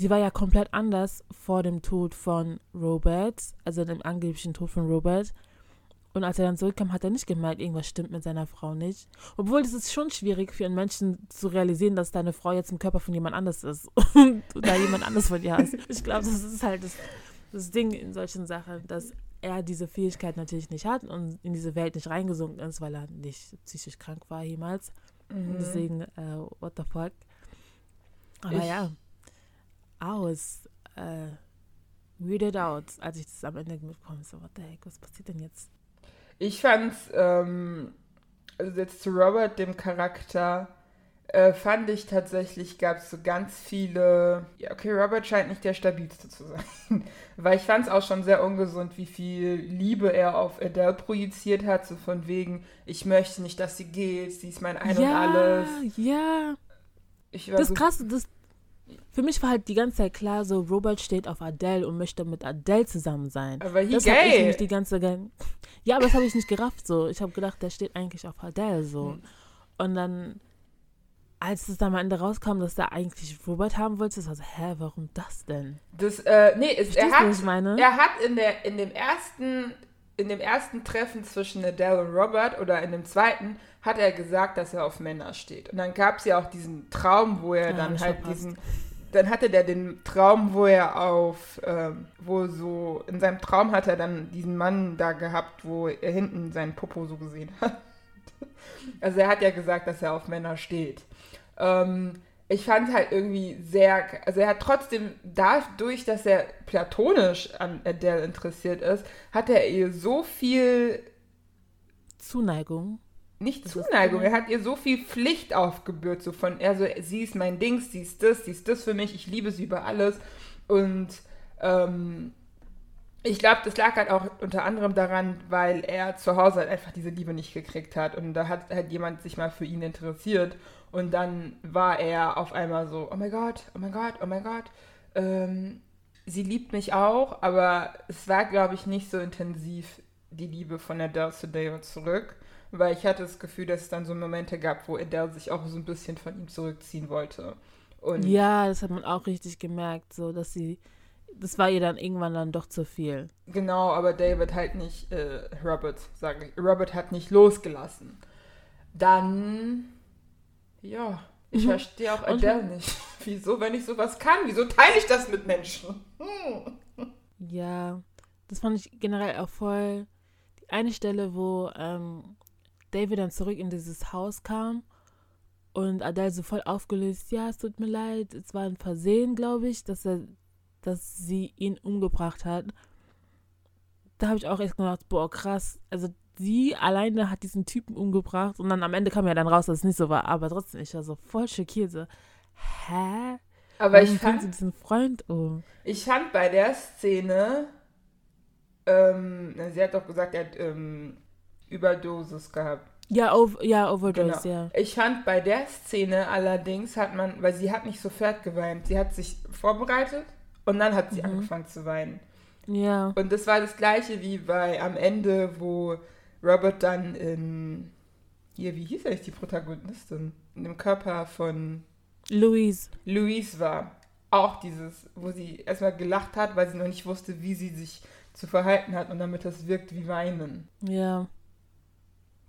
die war ja komplett anders vor dem Tod von Robert, also dem angeblichen Tod von Robert. Und als er dann zurückkam, hat er nicht gemerkt, irgendwas stimmt mit seiner Frau nicht. Obwohl es ist schon schwierig für einen Menschen zu realisieren, dass deine Frau jetzt im Körper von jemand anders ist *laughs* und du da jemand anders von dir hast. Ich glaube, das ist halt das, das Ding in solchen Sachen, dass er diese Fähigkeit natürlich nicht hat und in diese Welt nicht reingesunken ist, weil er nicht psychisch krank war jemals. Mhm. Deswegen, äh, what the fuck. Aber Ich- ja, was äh, weirded out, als ich das am Ende mitbekomme. So, what the heck, was passiert denn jetzt? Ich fand's, ähm, also jetzt zu Robert, dem Charakter, äh, fand ich tatsächlich, gab es so ganz viele. Ja, okay, Robert scheint nicht der stabilste zu sein. *laughs* Weil ich fand es auch schon sehr ungesund, wie viel Liebe er auf Adele projiziert hat, so von wegen, ich möchte nicht, dass sie geht, sie ist mein Ein und alles. ja. Ich war Das so, Krasse, das, für mich war halt die ganze Zeit klar, so Robert steht auf Adele und möchte mit Adele zusammen sein. aber he Das habe ich gay. nicht die ganze Ge *laughs* Ja, aber das habe ich nicht gerafft so. Ich habe gedacht, der steht eigentlich auf Adele so. Hm. Und dann, als es dann am Ende rauskam, dass der eigentlich Robert haben wollte, das war so, hä, warum das denn? Das, äh, nee, es, er hat? Er hat in, der, in, dem ersten, in dem ersten Treffen zwischen Adele und Robert oder in dem zweiten hat er gesagt, dass er auf Männer steht. Und dann gab es ja auch diesen Traum, wo er Ja, hab dann halt verpasst. diesen. Dann hatte der den Traum, wo er auf, ähm, wo so, in seinem Traum hat er dann diesen Mann da gehabt, wo er hinten seinen Popo so gesehen hat. *laughs* Also er hat ja gesagt, dass er auf Männer steht. Ähm, ich fand halt irgendwie sehr, also er hat trotzdem dadurch, dass er platonisch an Adele interessiert ist, hat er ihr so viel, Zuneigung. nicht Das Zuneigung, er hat ihr so viel Pflicht aufgebürdet, so von, er so, sie ist mein Dings, sie ist das, sie ist das für mich, ich liebe sie über alles und ähm, ich glaube, das lag halt auch unter anderem daran, weil er zu Hause halt einfach diese Liebe nicht gekriegt hat. Und da hat halt jemand sich mal für ihn interessiert. Und dann war er auf einmal so, oh mein Gott, oh mein Gott, oh mein Gott. Ähm, sie liebt mich auch, aber es war, glaube ich, nicht so intensiv die Liebe von Adele zu David zurück. Weil ich hatte das Gefühl, dass es dann so Momente gab, wo Adele sich auch so ein bisschen von ihm zurückziehen wollte. Und Ja, das hat man auch richtig gemerkt, so dass sie, das war ihr dann irgendwann dann doch zu viel. Genau, aber David halt nicht, äh, Robert, sage ich, Robert hat nicht losgelassen. Dann, ja, ich Mhm. verstehe auch Adele nicht. *laughs* Wieso, wenn ich sowas kann, wieso teile ich das mit Menschen? Hm. Ja, das fand ich generell auch voll. Die eine Stelle, wo ähm, David dann zurück in dieses Haus kam und Adele so voll aufgelöst, ja, es tut mir leid, es war ein Versehen, glaube ich, dass er, dass sie ihn umgebracht hat. Da habe ich auch echt gedacht, boah, krass. Also sie alleine hat diesen Typen umgebracht und dann am Ende kam ja dann raus, dass es nicht so war, aber trotzdem, ich war so voll schockiert, so, hä? Aber Warum ich bringt sie fand, diesen Freund um? ich fand bei der Szene, ähm, sie hat doch gesagt, er hat ähm, Überdosis gehabt. Ja, ov ja Overdose, ja. Ich fand bei der Szene allerdings hat man, weil sie hat nicht sofort geweint, sie hat sich vorbereitet und dann hat sie Mhm. angefangen zu weinen. Ja. Und das war das gleiche wie bei am Ende, wo Robert dann in hier, wie hieß eigentlich die Protagonistin? In dem Körper von Louise. Louise war. auch dieses, wo sie erstmal gelacht hat, weil sie noch nicht wusste, wie sie sich zu verhalten hat und damit das wirkt wie Weinen. Ja.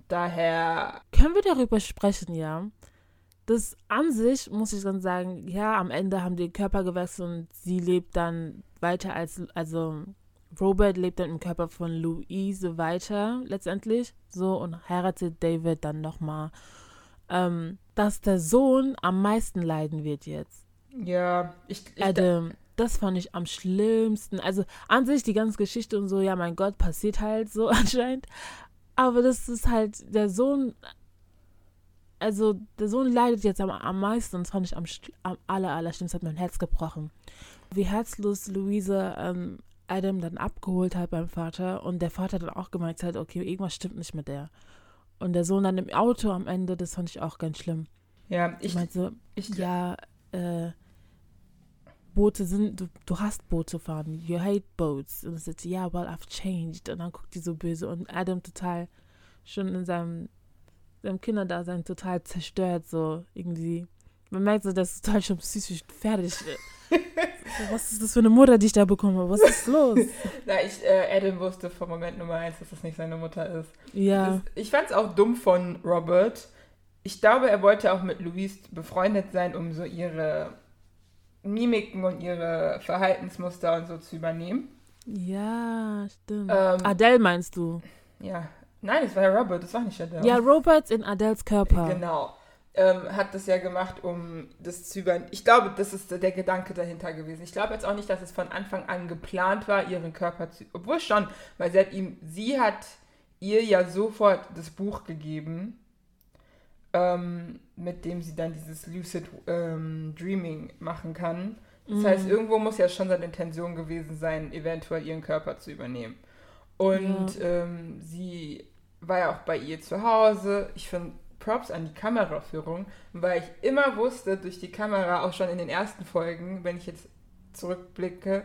Daher, Können wir darüber sprechen, ja? Das an sich, muss ich dann sagen, ja, am Ende haben die den Körper gewechselt und sie lebt dann weiter als, also Robert lebt dann im Körper von Louise weiter, letztendlich, so, und heiratet David dann nochmal. Ähm, dass der Sohn am meisten leiden wird jetzt. ja, ich, ich Adam, das fand ich am schlimmsten. Also an sich die ganze Geschichte und so, ja, mein Gott, passiert halt so *laughs* anscheinend. Aber das ist halt, der Sohn, also der Sohn leidet jetzt am, am meisten und das fand ich am, am aller, aller schlimmsten, hat mein Herz gebrochen. Wie herzlos Luise ähm, Adam dann abgeholt hat beim Vater und der Vater dann auch gemerkt hat, okay, irgendwas stimmt nicht mit der. Und der Sohn dann im Auto am Ende, das fand ich auch ganz schlimm. ja, Ich ich, meinte so, ich, ja, äh, Boote sind, du, du hast Boote fahren, you hate boats. Und er sagt, ja, well, I've changed. Und dann guckt die so böse und Adam total schon in seinem, seinem Kinderdasein total zerstört, so irgendwie. Man merkt so, das ist total schon psychisch fertig. *laughs* so, was ist das für eine Mutter, die ich da bekomme? Was ist los? *laughs* na, ich, äh, Adam wusste vom Moment Nummer eins, dass das nicht seine Mutter ist. Ja, Das, ich fand es auch dumm von Robert. Ich glaube, er wollte auch mit Louise befreundet sein, um so ihre Mimiken und ihre Verhaltensmuster und so zu übernehmen. ja, stimmt. Ähm, Adele meinst du? Ja. Nein, das war ja Robert, das war nicht Adele. Ja, Roberts in Adeles Körper. Genau. Ähm, hat das ja gemacht, um das zu übernehmen. Ich glaube, das ist der Gedanke dahinter gewesen. Ich glaube jetzt auch nicht, dass es von Anfang an geplant war, ihren Körper zu. Obwohl schon, weil sie hat ihm, sie hat ihr ja sofort das Buch gegeben, ähm, mit dem sie dann dieses Lucid ähm, Dreaming machen kann. Das Mhm. heißt, irgendwo muss ja schon seine Intention gewesen sein, eventuell ihren Körper zu übernehmen. Und ähm, sie war ja auch bei ihr zu Hause. Ich finde Props an die Kameraführung, weil ich immer wusste, durch die Kamera, auch schon in den ersten Folgen, wenn ich jetzt zurückblicke,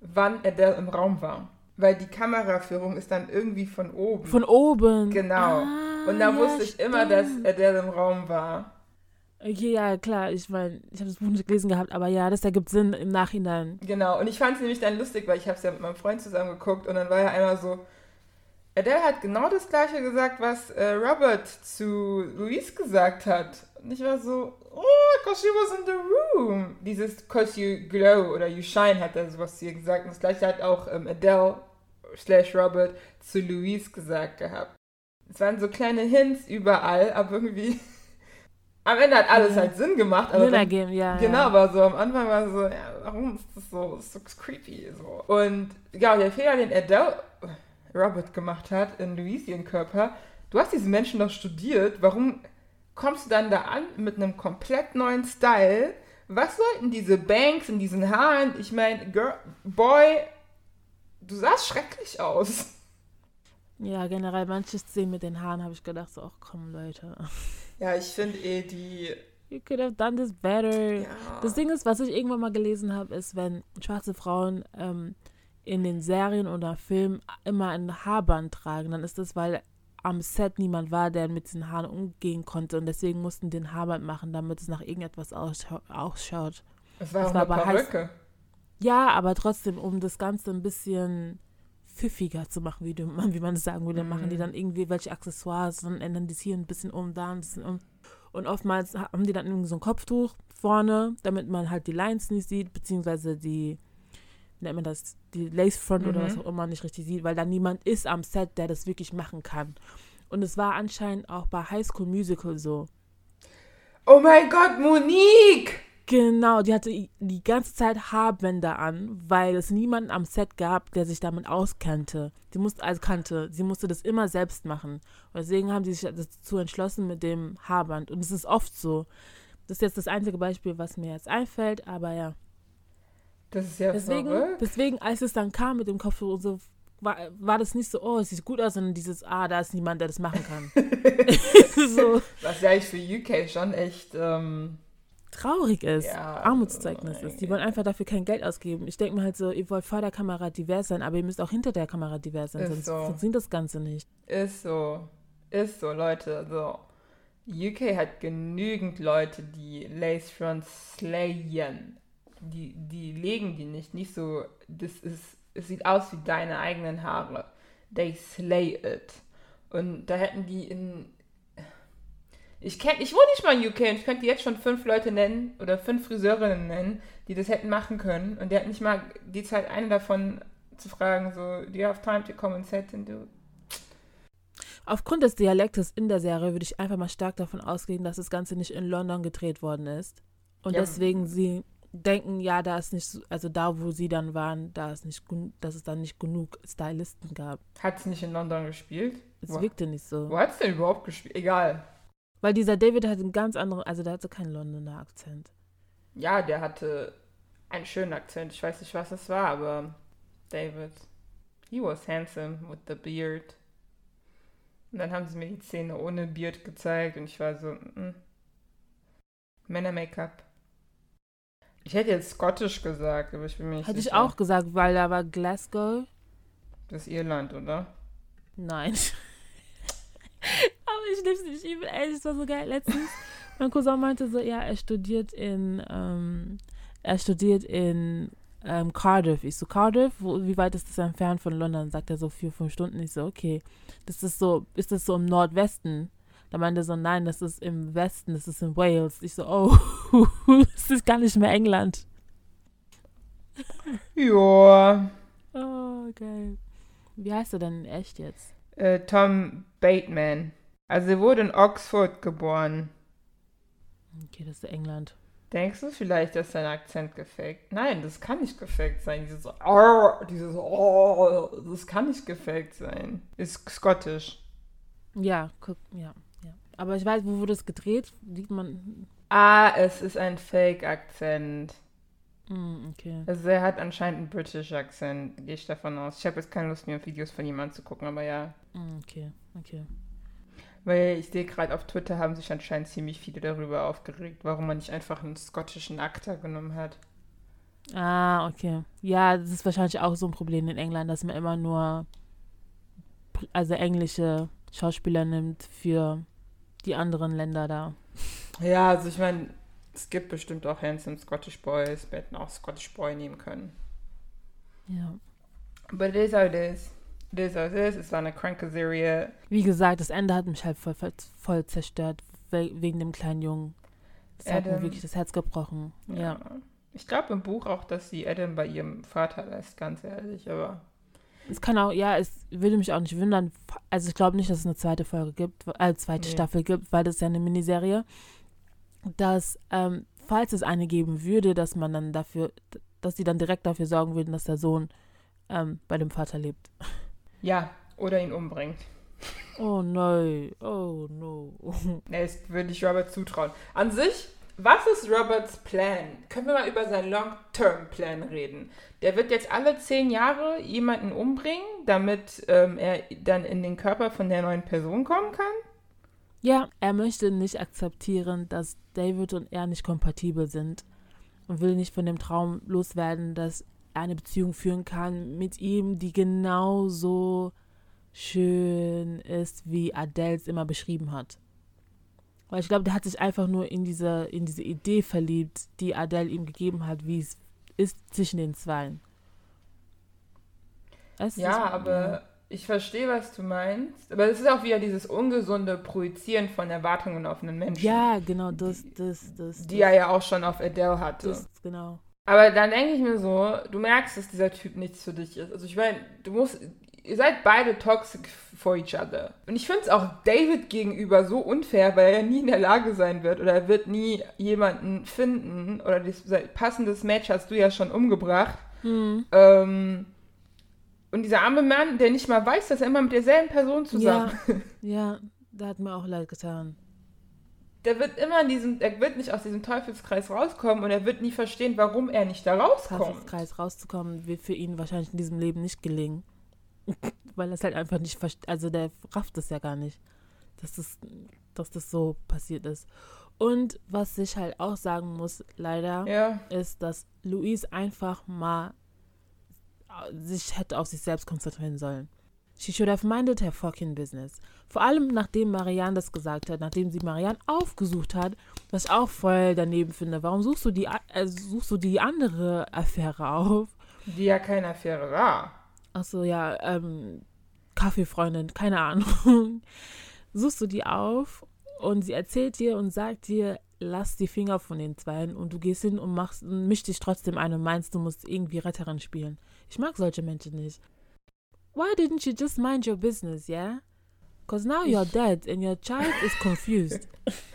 wann Adele im Raum war. Weil die Kameraführung ist dann irgendwie von oben. Von oben. Genau. Ah, Und da ja, wusste ich immer, dass stimmt. Adele im Raum war. Okay, ja, klar. Ich meine, ich habe das Buch nicht gelesen gehabt, aber ja, das ergibt Sinn im Nachhinein. Genau, und ich fand es nämlich dann lustig, weil ich habe es ja mit meinem Freund zusammen geguckt und dann war ja einmal so, Adele hat genau das gleiche gesagt, was äh, Robert zu Louise gesagt hat. Und ich war so, oh, cause she was in the room. Dieses cause you glow oder you shine hat er sowas zu ihr gesagt. Und das gleiche hat auch ähm, Adele slash Robert zu Louise gesagt gehabt. Es waren so kleine Hints überall, aber irgendwie *laughs* am Ende hat alles Ja. halt Sinn gemacht. Aber dann, ergeben, ja. Genau, ja. aber so am Anfang war so, ja, warum ist das so, das ist so creepy so. Und ja, der Fehler, den Adele Robert gemacht hat in Louise ihren Körper, du hast diesen Menschen doch studiert, warum kommst du dann da an mit einem komplett neuen Style? Was sollten diese Banks in diesen Haaren? Ich meine, Girl, Boy, du sahst schrecklich aus. Ja, generell, manche Szenen mit den Haaren habe ich gedacht, so, ach komm, Leute. Ja, ich finde eh die. You could have done this better. Ja. Das Ding ist, was ich irgendwann mal gelesen habe, ist, wenn schwarze Frauen ähm, in den Serien oder Filmen immer ein Haarband tragen, dann ist das, weil am Set niemand war, der mit diesen Haaren umgehen konnte und deswegen mussten die ein Haarband machen, damit es nach irgendetwas ausschau ausschaut. Es war Das auch war eine aber heiß- Perücke. Ja, aber trotzdem, um das Ganze ein bisschen pfiffiger zu machen, wie, du, *laughs* wie man es sagen würde, machen die dann irgendwie welche Accessoires und ändern das hier ein bisschen um, da ein bisschen um. Und oftmals haben die dann irgendwie so ein Kopftuch vorne, damit man halt die Lines nicht sieht, beziehungsweise die, nennt man das, die Lacefront oder Mhm. was auch immer nicht richtig sieht, weil da niemand ist am Set, der das wirklich machen kann. Und es war anscheinend auch bei High School Musical so. Oh mein Gott, Monique! Genau, die hatte die ganze Zeit Haarbänder an, weil es niemanden am Set gab, der sich damit auskannte. Sie musste also kannte, sie musste das immer selbst machen. Und deswegen haben sie sich dazu entschlossen mit dem Haarband. Und es ist oft so. Das ist jetzt das einzige Beispiel, was mir jetzt einfällt, aber ja. Das ist ja Deswegen, verrückt. deswegen, als es dann kam mit dem Kopftuch und so, war, war das nicht so, oh, es sieht gut aus, sondern dieses, ah, da ist niemand, der das machen kann. *laughs* *laughs* so Was ja eigentlich für UK schon echt. Ähm, traurig ist, Ja, Armutszeugnis ist. Die wollen einfach dafür kein Geld ausgeben. Ich denke mir halt so, ihr wollt vor der Kamera divers sein, aber ihr müsst auch hinter der Kamera divers sein, Ist sonst so. funktioniert das Ganze nicht. Ist so. Ist so, Leute. So. UK hat genügend Leute, die Lace Front slayen. Die, die legen die nicht. Nicht so, das ist, es sieht aus wie deine eigenen Haare. They slay it. Und da hätten die in. Ich kenn, ich wohne nicht mal in UK und ich könnte jetzt schon fünf Leute nennen oder fünf Friseurinnen nennen, die das hätten machen können. Und der hat nicht mal die Zeit, eine davon zu fragen, so, do you have time to come and set and do? Aufgrund des Dialektes in der Serie würde ich einfach mal stark davon ausgehen, dass das Ganze nicht in London gedreht worden ist. Und Ja. deswegen sie denken, ja, da ist nicht, so- also da, wo sie dann waren, da ist nicht, dass es dann nicht genug Stylisten gab. Hat es nicht in London gespielt? Es Wo- wirkte nicht so. Wo hat es denn überhaupt gespielt? Egal. Weil dieser David hat einen ganz anderen, also der hatte keinen Londoner Akzent. Ja, der hatte einen schönen Akzent. Ich weiß nicht, was es war, aber David, he was handsome with the beard. Und dann haben sie mir die Szene ohne Beard gezeigt und ich war so, mm. Männer-Make-up. Ich hätte jetzt Scottish gesagt, aber ich bin mir nicht Hätte ich auch gesagt, weil da war Glasgow. Das ist Irland, oder? Nein. *laughs* Aber ich liebe es nicht. Ich bin ehrlich, es war so geil. Letztens, *laughs* mein Cousin meinte so, ja, er studiert in, ähm, er studiert in ähm, Cardiff. Ich so, Cardiff? Wo, wie weit ist das entfernt von London? Sagt er so, vier, fünf Stunden. Ich so, okay. Das ist so, ist das so im Nordwesten? Da meinte er so, nein, das ist im Westen, das ist in Wales. Ich so, oh, *laughs* das ist gar nicht mehr England. Ja. Oh, geil. Wie heißt er denn echt jetzt? Äh, Tom Bateman. Also er wurde in Oxford geboren. Okay, das ist England. Denkst du vielleicht, dass sein Akzent gefaked? Nein, das kann nicht gefaked sein. Dieses Arr, dieses oh, das kann nicht gefaked sein. Ist skottisch. Ja, guck, ja, ja. Aber ich weiß, wo wurde es gedreht? Sieht man. Ah, es ist ein Fake-Akzent. Hm, okay. Also er hat anscheinend einen British Akzent, gehe ich davon aus. Ich habe jetzt keine Lust mehr, Videos von ihm anzugucken, aber ja. Hm, okay, okay. Weil ich sehe gerade auf Twitter haben sich anscheinend ziemlich viele darüber aufgeregt, warum man nicht einfach einen skottischen Akter genommen hat. Ah, okay. Ja, das ist wahrscheinlich auch so ein Problem in England, dass man immer nur also englische Schauspieler nimmt für die anderen Länder da. Ja, also ich meine, es gibt bestimmt auch handsome Scottish Boys. Wir hätten auch Scottish Boy nehmen können. Ja. But it is how it is. It is how it is. Es war eine kranke Serie. Wie gesagt, das Ende hat mich halt voll, voll, voll zerstört, we wegen dem kleinen Jungen. Das hat mir Adam. wirklich das Herz gebrochen. Ja. Ich glaube im Buch auch, dass sie Adam bei ihrem Vater lässt, ganz ehrlich. Aber Es kann auch, ja, es würde mich auch nicht wundern. Also ich glaube nicht, dass es eine zweite Folge gibt, äh, zweite Nee. Staffel gibt, weil das ist ja eine Miniserie. Dass, ähm, falls es eine geben würde, dass man dann dafür, dass die dann direkt dafür sorgen würden, dass der Sohn ähm, bei dem Vater lebt. ja, oder ihn umbringt. Oh no, oh no. *laughs* Nee, das würde ich Robert zutrauen. An sich, was ist Roberts Plan? Können wir mal über seinen Long-Term-Plan reden? Der wird jetzt alle zehn Jahre jemanden umbringen, damit ähm, er dann in den Körper von der neuen Person kommen kann? Ja, er möchte nicht akzeptieren, dass David und er nicht kompatibel sind und will nicht von dem Traum loswerden, dass er eine Beziehung führen kann mit ihm, die genauso schön ist, wie Adele es immer beschrieben hat. Weil ich glaube, der hat sich einfach nur in diese, in diese Idee verliebt, die Adele ihm gegeben hat, wie es ist zwischen den Zweien. Du, Ja, aber ich verstehe, was du meinst. Aber es ist auch wieder dieses ungesunde Projizieren von Erwartungen auf einen Menschen. Ja, genau, das, das, das. Die er ja auch schon auf Adele hatte. das, genau. Aber dann denke ich mir so, du merkst, dass dieser Typ nichts für dich ist. Also ich meine, du musst, ihr seid beide toxic for each other. Und ich finde es auch David gegenüber so unfair, weil er nie in der Lage sein wird oder er wird nie jemanden finden oder das passendes Match hast du ja schon umgebracht. Hm. Ähm, und dieser arme Mann, der nicht mal weiß, dass er immer mit derselben Person zusammen *laughs* Ja, da hat mir auch leid getan. Der wird immer in diesem, er wird nicht aus diesem Teufelskreis rauskommen und er wird nie verstehen, warum er nicht da rauskommt. Teufelskreis rauszukommen, wird für ihn wahrscheinlich in diesem Leben nicht gelingen. *laughs* Weil er es halt einfach nicht versteht. Also der rafft es ja gar nicht, dass das, dass das so passiert ist. Und was ich halt auch sagen muss, leider, Ja. ist, dass Luis einfach mal sich hätte auf sich selbst konzentrieren sollen. She should have minded her fucking business. Vor allem nachdem Marianne das gesagt hat, nachdem sie Marianne aufgesucht hat, was ich auch voll daneben finde. Warum suchst du die, äh, suchst du die andere Affäre auf? Die ja keine Affäre war. Achso, ja, ähm, Kaffeefreundin, keine Ahnung. *laughs* Suchst du die auf und sie erzählt dir und sagt dir, lass die Finger von den Zweien und du gehst hin und machst, misch dich trotzdem ein und meinst, du musst irgendwie Retterin spielen. Ich mag solche Menschen nicht. Why didn't you just mind your business, yeah? Because now you're dead and your child is confused. *laughs*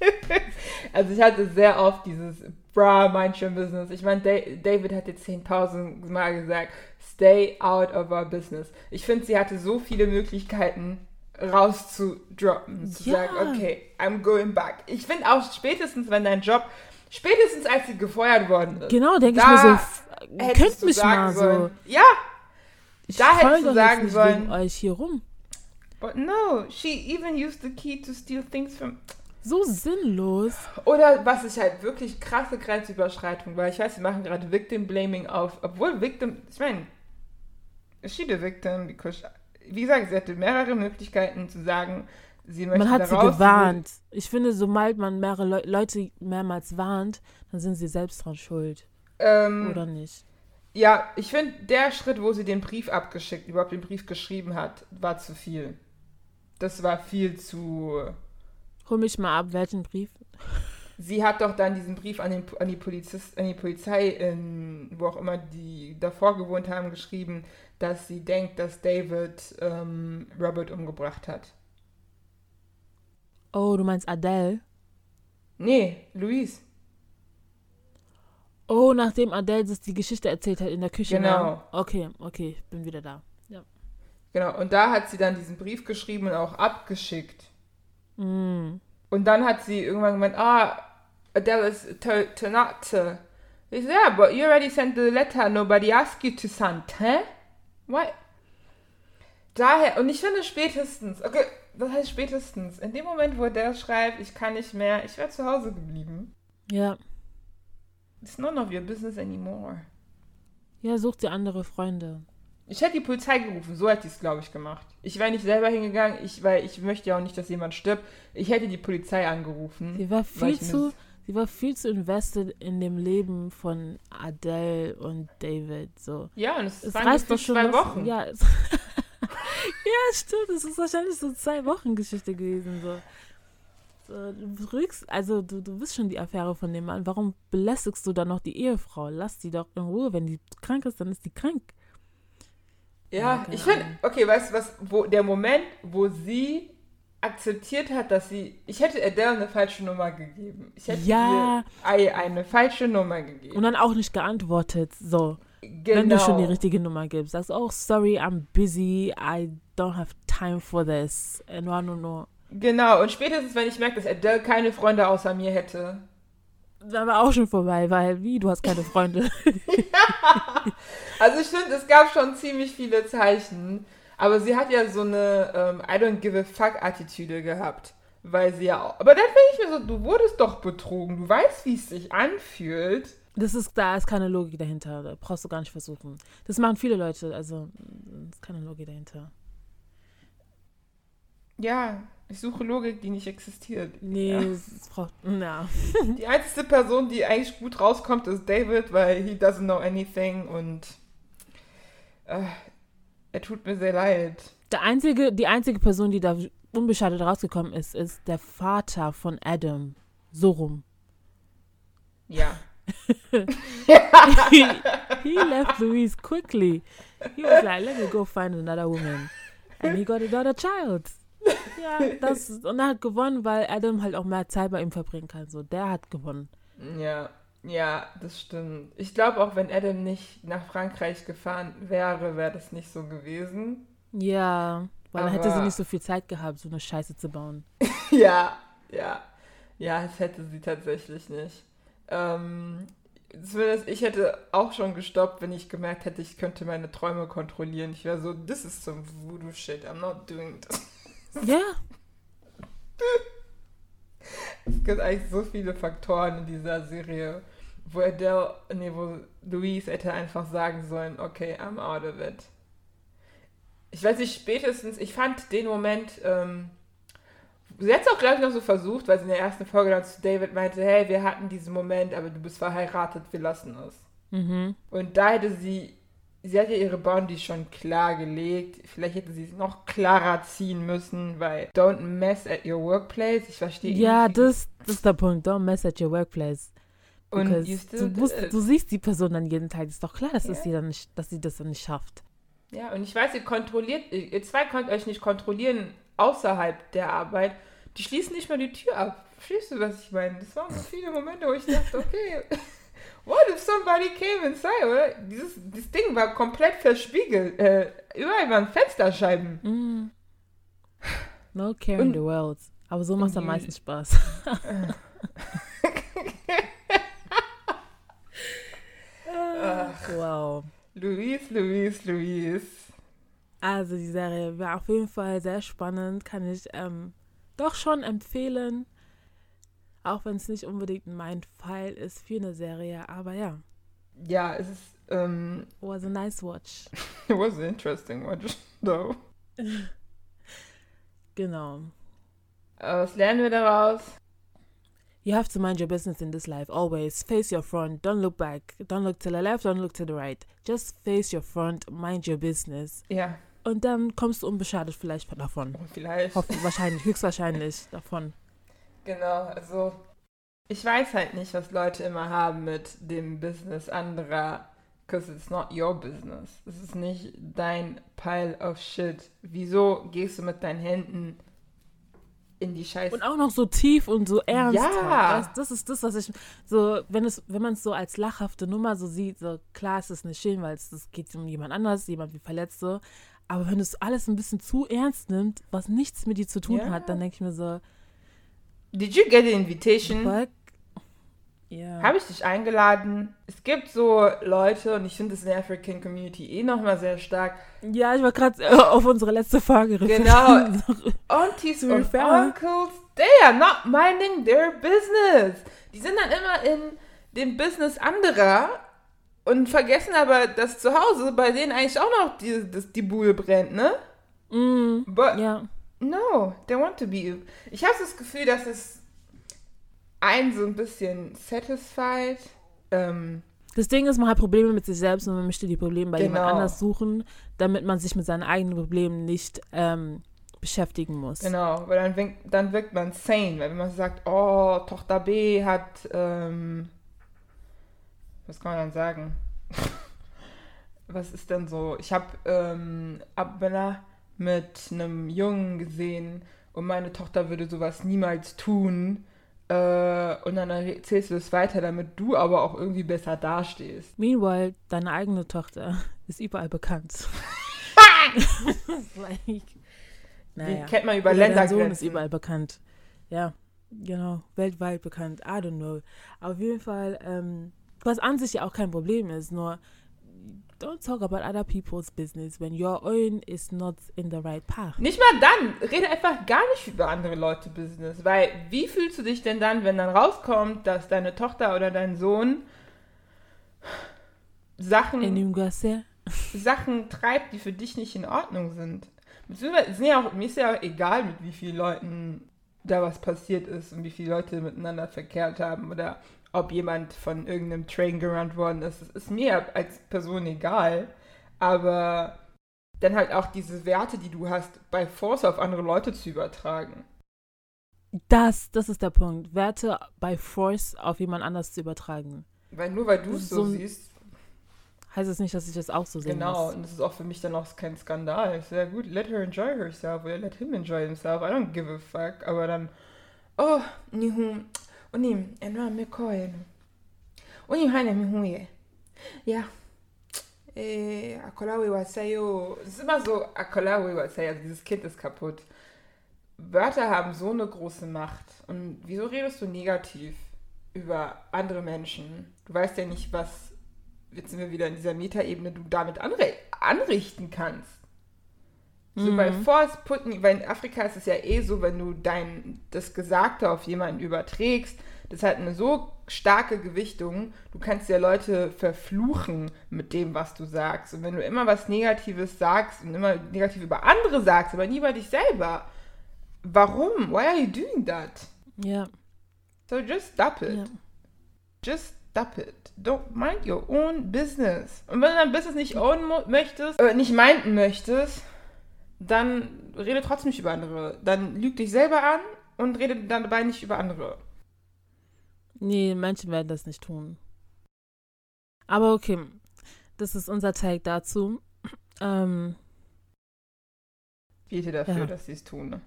*laughs* also ich hatte sehr oft dieses Bra, mind your business. Ich meine, David hat jetzt 10.000 Mal gesagt, stay out of our business. Ich finde, sie hatte so viele Möglichkeiten rauszudroppen, zu ja. sagen, okay, I'm going back. Ich finde auch spätestens, wenn dein Job, spätestens als sie gefeuert worden ist. Genau, denke ich mir so, könnt mich mal sollen. so. Ja, ich da hättest du sagen sollen. euch hier rum. But no, she even used the key to steal things from. So sinnlos. Oder was ich halt wirklich krasse Grenzüberschreitung war. Ich weiß, sie machen gerade Victim Blaming auf, obwohl Victim, ich meine, she the victim? Because, wie gesagt, sie hatte mehrere Möglichkeiten zu sagen, sie möchte Man hat sie gewarnt. Ich finde, sobald man mehrere Le Leute mehrmals warnt, dann sind sie selbst dran schuld. Ähm, Oder nicht? Ja, ich finde, der Schritt, wo sie den Brief abgeschickt, überhaupt den Brief geschrieben hat, war zu viel. Das war viel zu. Hol mich mal ab, welchen Brief? Sie hat doch dann diesen Brief an, den, an die Polizist, an die Polizei, in, wo auch immer die davor gewohnt haben, geschrieben, dass sie denkt, dass David ähm, Robert umgebracht hat. Oh, du meinst Adele? Nee, Louise. Oh, nachdem Adele sich die Geschichte erzählt hat in der Küche. Genau. Ne? Okay, okay, ich bin wieder da. Ja. Genau, und da hat sie dann diesen Brief geschrieben und auch abgeschickt. Mm. Und dann hat sie irgendwann gemeint, ah, Adele is to, to not to. Ich so, yeah, but you already sent the letter, nobody asked you to send, hä? What? Daher, und ich finde spätestens, okay, was heißt spätestens? In dem Moment, wo der schreibt, ich kann nicht mehr, ich wäre zu Hause geblieben. Ja. It's none of your business anymore. Ja, such dir andere Freunde. Ich hätte die Polizei gerufen, so hätte ich es, glaube ich, gemacht. Ich wäre nicht selber hingegangen, ich, weil ich möchte ja auch nicht, dass jemand stirbt. Ich hätte die Polizei angerufen. Sie war viel zu, sie war viel zu invested in dem Leben von Adele und David. So. Ja, und es, es reicht doch schon zwei Wochen. Ja, *laughs* ja, stimmt. Es ist wahrscheinlich so zwei Wochen Geschichte gewesen. So. so du rückst, also du, du bist schon die Affäre von dem Mann. Warum belästigst du dann noch die Ehefrau? Lass die doch in Ruhe. Wenn die krank ist, dann ist die krank. Ja, ich finde, okay, weißt du was, wo der Moment, wo sie akzeptiert hat, dass sie, ich hätte Adele eine falsche Nummer gegeben. Ich hätte ja. ihr eine falsche Nummer gegeben. Und dann auch nicht geantwortet, so. Genau. Wenn du schon die richtige Nummer gibst, sagst oh, sorry, I'm busy, I don't have time for this. No, no, no. Genau, und spätestens, wenn ich merke, dass Adele keine Freunde außer mir hätte, dann war auch schon vorbei, weil wie, du hast keine Freunde. ja. *laughs* *laughs* Also ich finde, es gab schon ziemlich viele Zeichen, aber sie hat ja so eine ähm, I don't give a fuck Attitüde gehabt, weil sie ja auch. Aber dann finde ich mir so, du wurdest doch betrogen, du weißt, wie es sich anfühlt. Das ist, da ist keine Logik dahinter, da brauchst du gar nicht versuchen. Das machen viele Leute, also ist keine Logik dahinter. Ja, ich suche Logik, die nicht existiert. Nee, ja. es braucht. Ja. *laughs* Die einzige Person, die eigentlich gut rauskommt, ist David, weil he doesn't know anything und äh, er tut mir sehr leid. Der einzige, die einzige Person, die da unbeschadet rausgekommen ist, ist der Vater von Adam. So rum. Ja. *laughs* he, he left Louise quickly. He was like, let me go find another woman. And he got another child. Ja, das, und er hat gewonnen, weil Adam halt auch mehr Zeit bei ihm verbringen kann. So, der hat gewonnen. Ja, ja, das stimmt. Ich glaube auch, wenn Adam nicht nach Frankreich gefahren wäre, wäre das nicht so gewesen. Ja, weil dann hätte sie nicht so viel Zeit gehabt, so eine Scheiße zu bauen. *laughs* ja, ja. Ja, das hätte sie tatsächlich nicht. Ähm, zumindest ich hätte auch schon gestoppt, wenn ich gemerkt hätte, ich könnte meine Träume kontrollieren. Ich wäre so, this is some voodoo shit, I'm not doing this. *laughs* Ja. Es gibt eigentlich so viele Faktoren in dieser Serie, wo Adele, nee, wo Louise hätte einfach sagen sollen, okay, I'm out of it. ich weiß nicht, spätestens, ich fand den Moment, ähm, sie hat es auch gleich noch so versucht, weil sie in der ersten Folge dann zu David meinte, hey, wir hatten diesen Moment, aber du bist verheiratet, wir lassen es. Mhm. Und da hätte sie, sie hat ja ihre Bounty schon klar gelegt. Vielleicht hätte sie es noch klarer ziehen müssen, weil don't mess at your workplace. Ich verstehe Ja, nicht, das, das ist der Punkt. Don't mess at your workplace. Und still, du, musst, äh, du siehst die Person dann jeden Tag. Ist doch klar, dass, Ja. es sie dann nicht, dass sie das dann nicht schafft. Ja, und ich weiß, ihr kontrolliert, ihr zwei könnt euch nicht kontrollieren außerhalb der Arbeit. Die schließen nicht mal die Tür ab. Verstehst du, was ich meine? Das waren so viele Momente, wo ich dachte, okay, what if somebody came inside, oder? Dieses, dieses Ding war komplett verspiegelt. Äh, überall waren Fensterscheiben. Mm. No care in the world. Aber so macht es am meisten Spaß. Ach, *laughs* wow. Luis, Luis, Luis. Also die Serie war auf jeden Fall sehr spannend, kann ich ähm, doch schon empfehlen. Auch wenn es nicht unbedingt mein Fall ist für eine Serie, aber ja, Ja, es ist, ähm, was a nice watch. *laughs* it was an interesting watch, *laughs* though. *laughs* Genau. Aber was lernen wir daraus? You have to mind your business in this life always. Face your front, don't look back, don't look to the left, don't look to the right. Just face your front, mind your business. Ja, Und dann kommst du unbeschadet vielleicht davon. vielleicht. Hoffen, wahrscheinlich, höchstwahrscheinlich davon. Genau, also ich weiß halt nicht, was Leute immer haben mit dem Business anderer, because it's not your business. Es ist nicht dein Pile of shit. Wieso gehst du mit deinen Händen in die Scheiße? Und auch noch so tief und so ernst. Ja. Das, das ist das, was ich so, wenn es, wenn man es so als lachhafte Nummer so sieht, so klar ist es nicht schön, weil es das geht um jemand anders, jemand wie verletzt so. Aber wenn du es alles ein bisschen zu ernst nimmt, was nichts mit dir zu tun Ja. hat, dann denke ich mir so, Did you get the invitation? fuck. Ja. Habe ich dich eingeladen? Es gibt so Leute, und ich finde es in der African Community eh nochmal sehr stark, Ja, ich war gerade äh, auf unsere letzte Folge Genau. *laughs* Aunties und fair. Uncles, they are not minding their business. Die sind dann immer in dem Business anderer und vergessen aber, dass zu Hause bei denen eigentlich auch noch die, das, die Bude brennt, ne? mm, But ja. No, they want to be. Ich habe das Gefühl, dass es einen so ein bisschen satisfied. Ähm, Das Ding ist, man hat Probleme mit sich selbst und man möchte die Probleme bei jemand Genau. anders suchen, damit man sich mit seinen eigenen Problemen nicht ähm, beschäftigen muss. Genau, weil dann, wirkt- dann wirkt man sane, weil wenn man sagt, oh, Tochter B hat, ähm, was kann man dann sagen? *laughs* was ist denn so? Ich habe ähm, Abella mit einem Jungen gesehen und meine Tochter würde sowas niemals tun. Äh, und dann erzählst du es weiter, damit du aber auch irgendwie besser dastehst. Meanwhile, deine eigene Tochter ist überall bekannt. *laughs* like, Die naja. kennt man über Oder dein Sohn ist Ländergrenzen. überall bekannt. Ja, genau. Weltweit bekannt. I don't know. Auf jeden Fall, ähm, was an sich ja auch kein Problem ist, nur don't talk about other people's business when your own is not in the right path. Nicht mal dann. Rede einfach gar nicht über andere Leute Business. Weil, wie fühlst du dich denn dann, wenn dann rauskommt, dass deine Tochter oder dein Sohn Sachen. Sachen treibt, die für dich nicht in Ordnung sind? Beziehungsweise, ja auch, mir ist ja auch egal, mit wie vielen Leuten da was passiert ist und wie viele Leute miteinander verkehrt haben oder ob jemand von irgendeinem Train gerannt worden ist. Das ist mir als Person egal. Aber dann halt auch diese Werte, die du hast, bei Force auf andere Leute zu übertragen. Das, das ist der Punkt. Werte bei Force auf jemand anders zu übertragen. Weil nur weil du Das es so, so siehst, Heißt es nicht, dass ich das auch so sehen genau, muss. und das ist auch für mich dann auch kein Skandal. Ist ja gut, let her enjoy herself oder let him enjoy himself. I don't give a fuck. Aber dann, oh, nihu, uni, enwa me koen. Uni hane mi huye. Ja. Eh, akolawe wasayo. Es ist immer so, wasayo, also dieses Kind ist kaputt. Wörter haben so eine große Macht. Und wieso redest du negativ über andere Menschen? Du weißt ja nicht, was jetzt sind wir wieder in dieser Metaebene, du damit anrichten kannst. So Mhm. bei Force Putting, weil in Afrika ist es ja eh so, wenn du dein, das Gesagte auf jemanden überträgst, Das hat eine so starke Gewichtung. Du kannst ja Leute verfluchen mit dem, was du sagst. Und wenn du immer was Negatives sagst und immer negativ über andere sagst, aber nie über dich selber, warum? Why are you doing that? Ja. So just stop it. ja. Just stop it. Don't mind your own business. Und wenn du dein Business nicht ownen möchtest, äh, nicht meinten möchtest, dann rede trotzdem nicht über andere. Dann lüg dich selber an und rede dann dabei nicht über andere. Nee, Menschen werden das nicht tun. Aber okay, das ist unser Take dazu. Ähm, Bete dafür, Ja. dass sie es tun. Ne?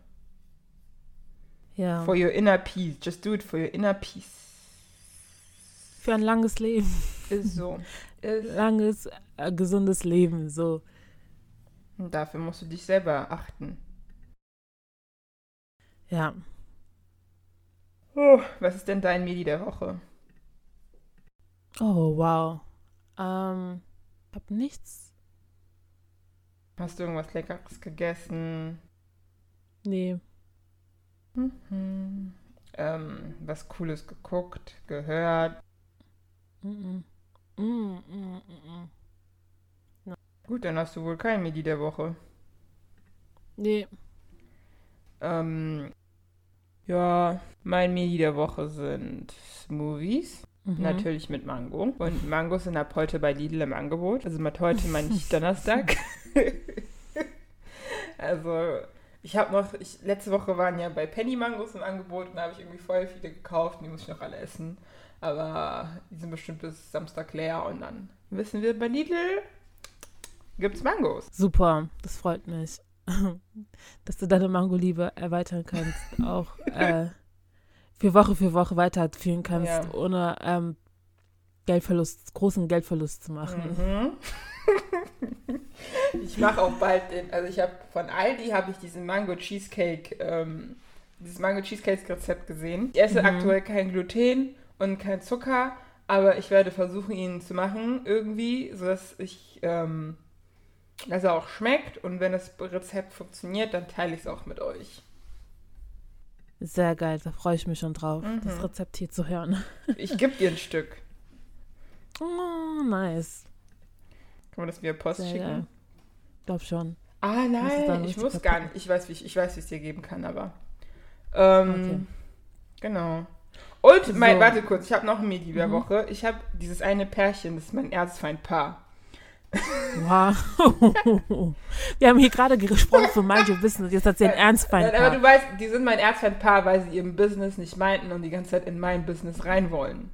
ja. For your inner peace. Just do it for your inner peace. Für ein langes Leben. Ist so. *laughs* Ist. Langes, äh, gesundes Leben. So. Und dafür musst du dich selber achten. Ja. Oh, was ist denn dein Medi der Woche? Oh, wow. Ähm, hab nichts. Hast du irgendwas Leckeres gegessen? Nee. Mhm. Ähm, was Cooles geguckt, gehört? -mm. Mm -mm -mm. Gut, dann hast du wohl kein Medi der Woche. Nee. Ähm, ja, mein Medi der Woche sind Smoothies. Mhm. Natürlich mit Mango. Und Mangos sind ab heute bei Lidl im Angebot. Also mit heute meine ich *laughs* Donnerstag. *laughs* also ich habe noch, ich, letzte Woche waren ja bei Penny Mangos im Angebot und da habe ich irgendwie voll viele gekauft und die muss ich noch alle essen. Aber die sind bestimmt bis Samstag leer und dann wissen wir, bei Lidl gibt's Mangos. Super, das freut mich. *laughs* Dass du deine Mango-Liebe erweitern kannst. *laughs* Auch äh, für Woche für Woche weiterführen kannst, Ja. ohne ähm, Geldverlust, großen Geldverlust zu machen. Mhm. *laughs* ich mache auch bald den, also ich habe von Aldi habe ich diesen Mango Cheesecake, ähm, dieses Mango Cheesecake Rezept gesehen. Ich esse Mhm. aktuell kein Gluten und kein Zucker, aber ich werde versuchen, ihn zu machen irgendwie, sodass ich, ähm, dass er auch schmeckt und wenn das Rezept funktioniert, dann teile ich es auch mit euch. Sehr geil, da freue ich mich schon drauf, Mhm. das Rezept hier zu hören. *laughs* Ich gebe dir ein Stück. Oh, nice. Kann man das via Post Sehr schicken? geil. Glaub schon. Ah, nein, ich muss gar nicht. Ich weiß, wie ich, ich weiß, wie es dir geben kann, aber. Ähm, Okay. Genau. Und, mein, So. warte kurz, ich habe noch ein Medi der Mhm. Woche. Ich habe dieses eine Pärchen, das ist mein Erzfeindpaar. Wow. Wir haben hier gerade gesprochen von Mind Your Business, jetzt hat sie einen Ernstfeind. Nein, aber du weißt, die sind mein Erzfeindpaar, weil sie ihrem Business nicht meinten und die ganze Zeit in mein Business rein wollen.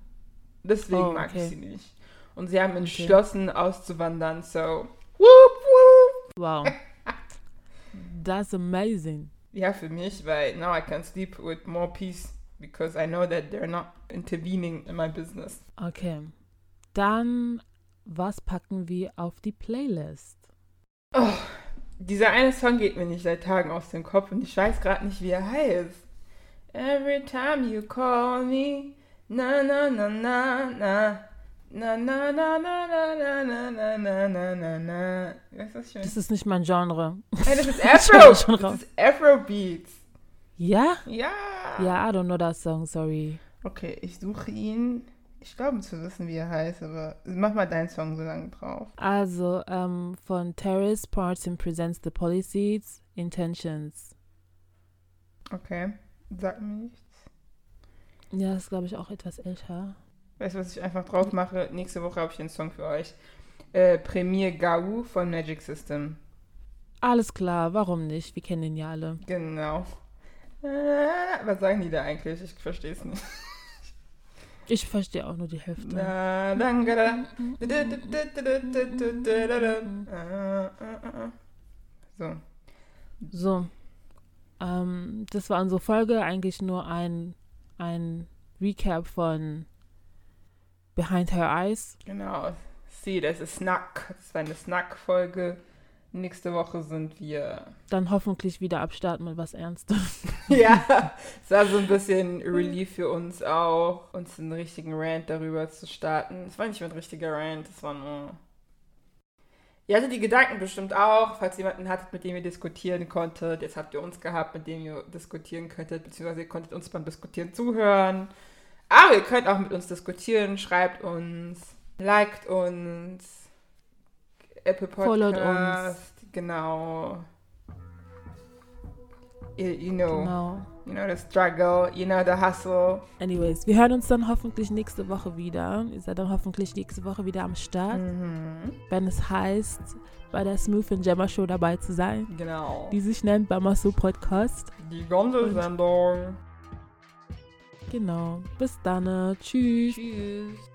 Deswegen Oh, mag okay. ich sie nicht. Und sie haben entschlossen, auszuwandern, so. Whoop, whoop. Wow. *laughs* That's amazing. Ja, für mich, weil now I can sleep with more peace because I know that they're not intervening in my business. Okay. Dann, was packen wir auf die Playlist? Oh, dieser eine Song geht mir nicht seit Tagen aus dem Kopf und ich weiß gerade nicht, wie er heißt. Every time you call me, na na na na na. Na na na na na na na na na na na. Was ich meine? Das ist nicht mein Genre. Hey, das ist Afro. Das raus. ist Afrobeats. Ja? Ja. Ja, I don't know that song, sorry. Okay, ich suche ihn. Ich glaube zu wissen, wie er heißt, aber mach mal deinen Song so lange drauf. Also, ähm, von Terrace Parton Presents The Policies, Intentions. Okay, sag mir nichts. Ja, ist, glaube ich, auch etwas älter. Weißt du, was ich einfach drauf mache? Nächste Woche habe ich einen Song für euch. Äh, Premier Gau von Magic System. Alles klar, warum nicht? Wir kennen ihn ja alle. Genau. Äh, was sagen die da eigentlich? Ich verstehe es nicht. Ich verstehe auch nur die Hälfte. So. So. Ähm, das war unsere Folge. Eigentlich nur ein, ein Recap von Behind Her Eyes. Genau. See, das ist Snack. Das war eine Snack-Folge. Nächste Woche sind wir. Dann hoffentlich wieder abstarten mit was Ernstes. *laughs* ja, *laughs* es war so ein bisschen Relief für uns auch, uns einen richtigen Rant darüber zu starten. Es war nicht mal ein richtiger Rant, es war nur. Ihr hattet die Gedanken bestimmt auch, falls ihr jemanden hattet, mit dem ihr diskutieren konntet. Jetzt habt ihr uns gehabt, mit dem ihr diskutieren könntet, beziehungsweise ihr konntet uns beim Diskutieren zuhören. Aber ihr könnt auch mit uns diskutieren, schreibt uns, liked uns, Apple Followt Podcast, genau. You, you know, Genau. you know the struggle, you know the hustle. Anyways, wir hören uns dann hoffentlich nächste Woche wieder. Ihr seid dann hoffentlich nächste Woche wieder am Start, Mhm. wenn es heißt, bei der Smooth and Gemma Show dabei zu sein, Genau. die sich nennt Bamasu Podcast. Die ganze Sendung. Genau. Bis dann. Tschüss. Tschüss.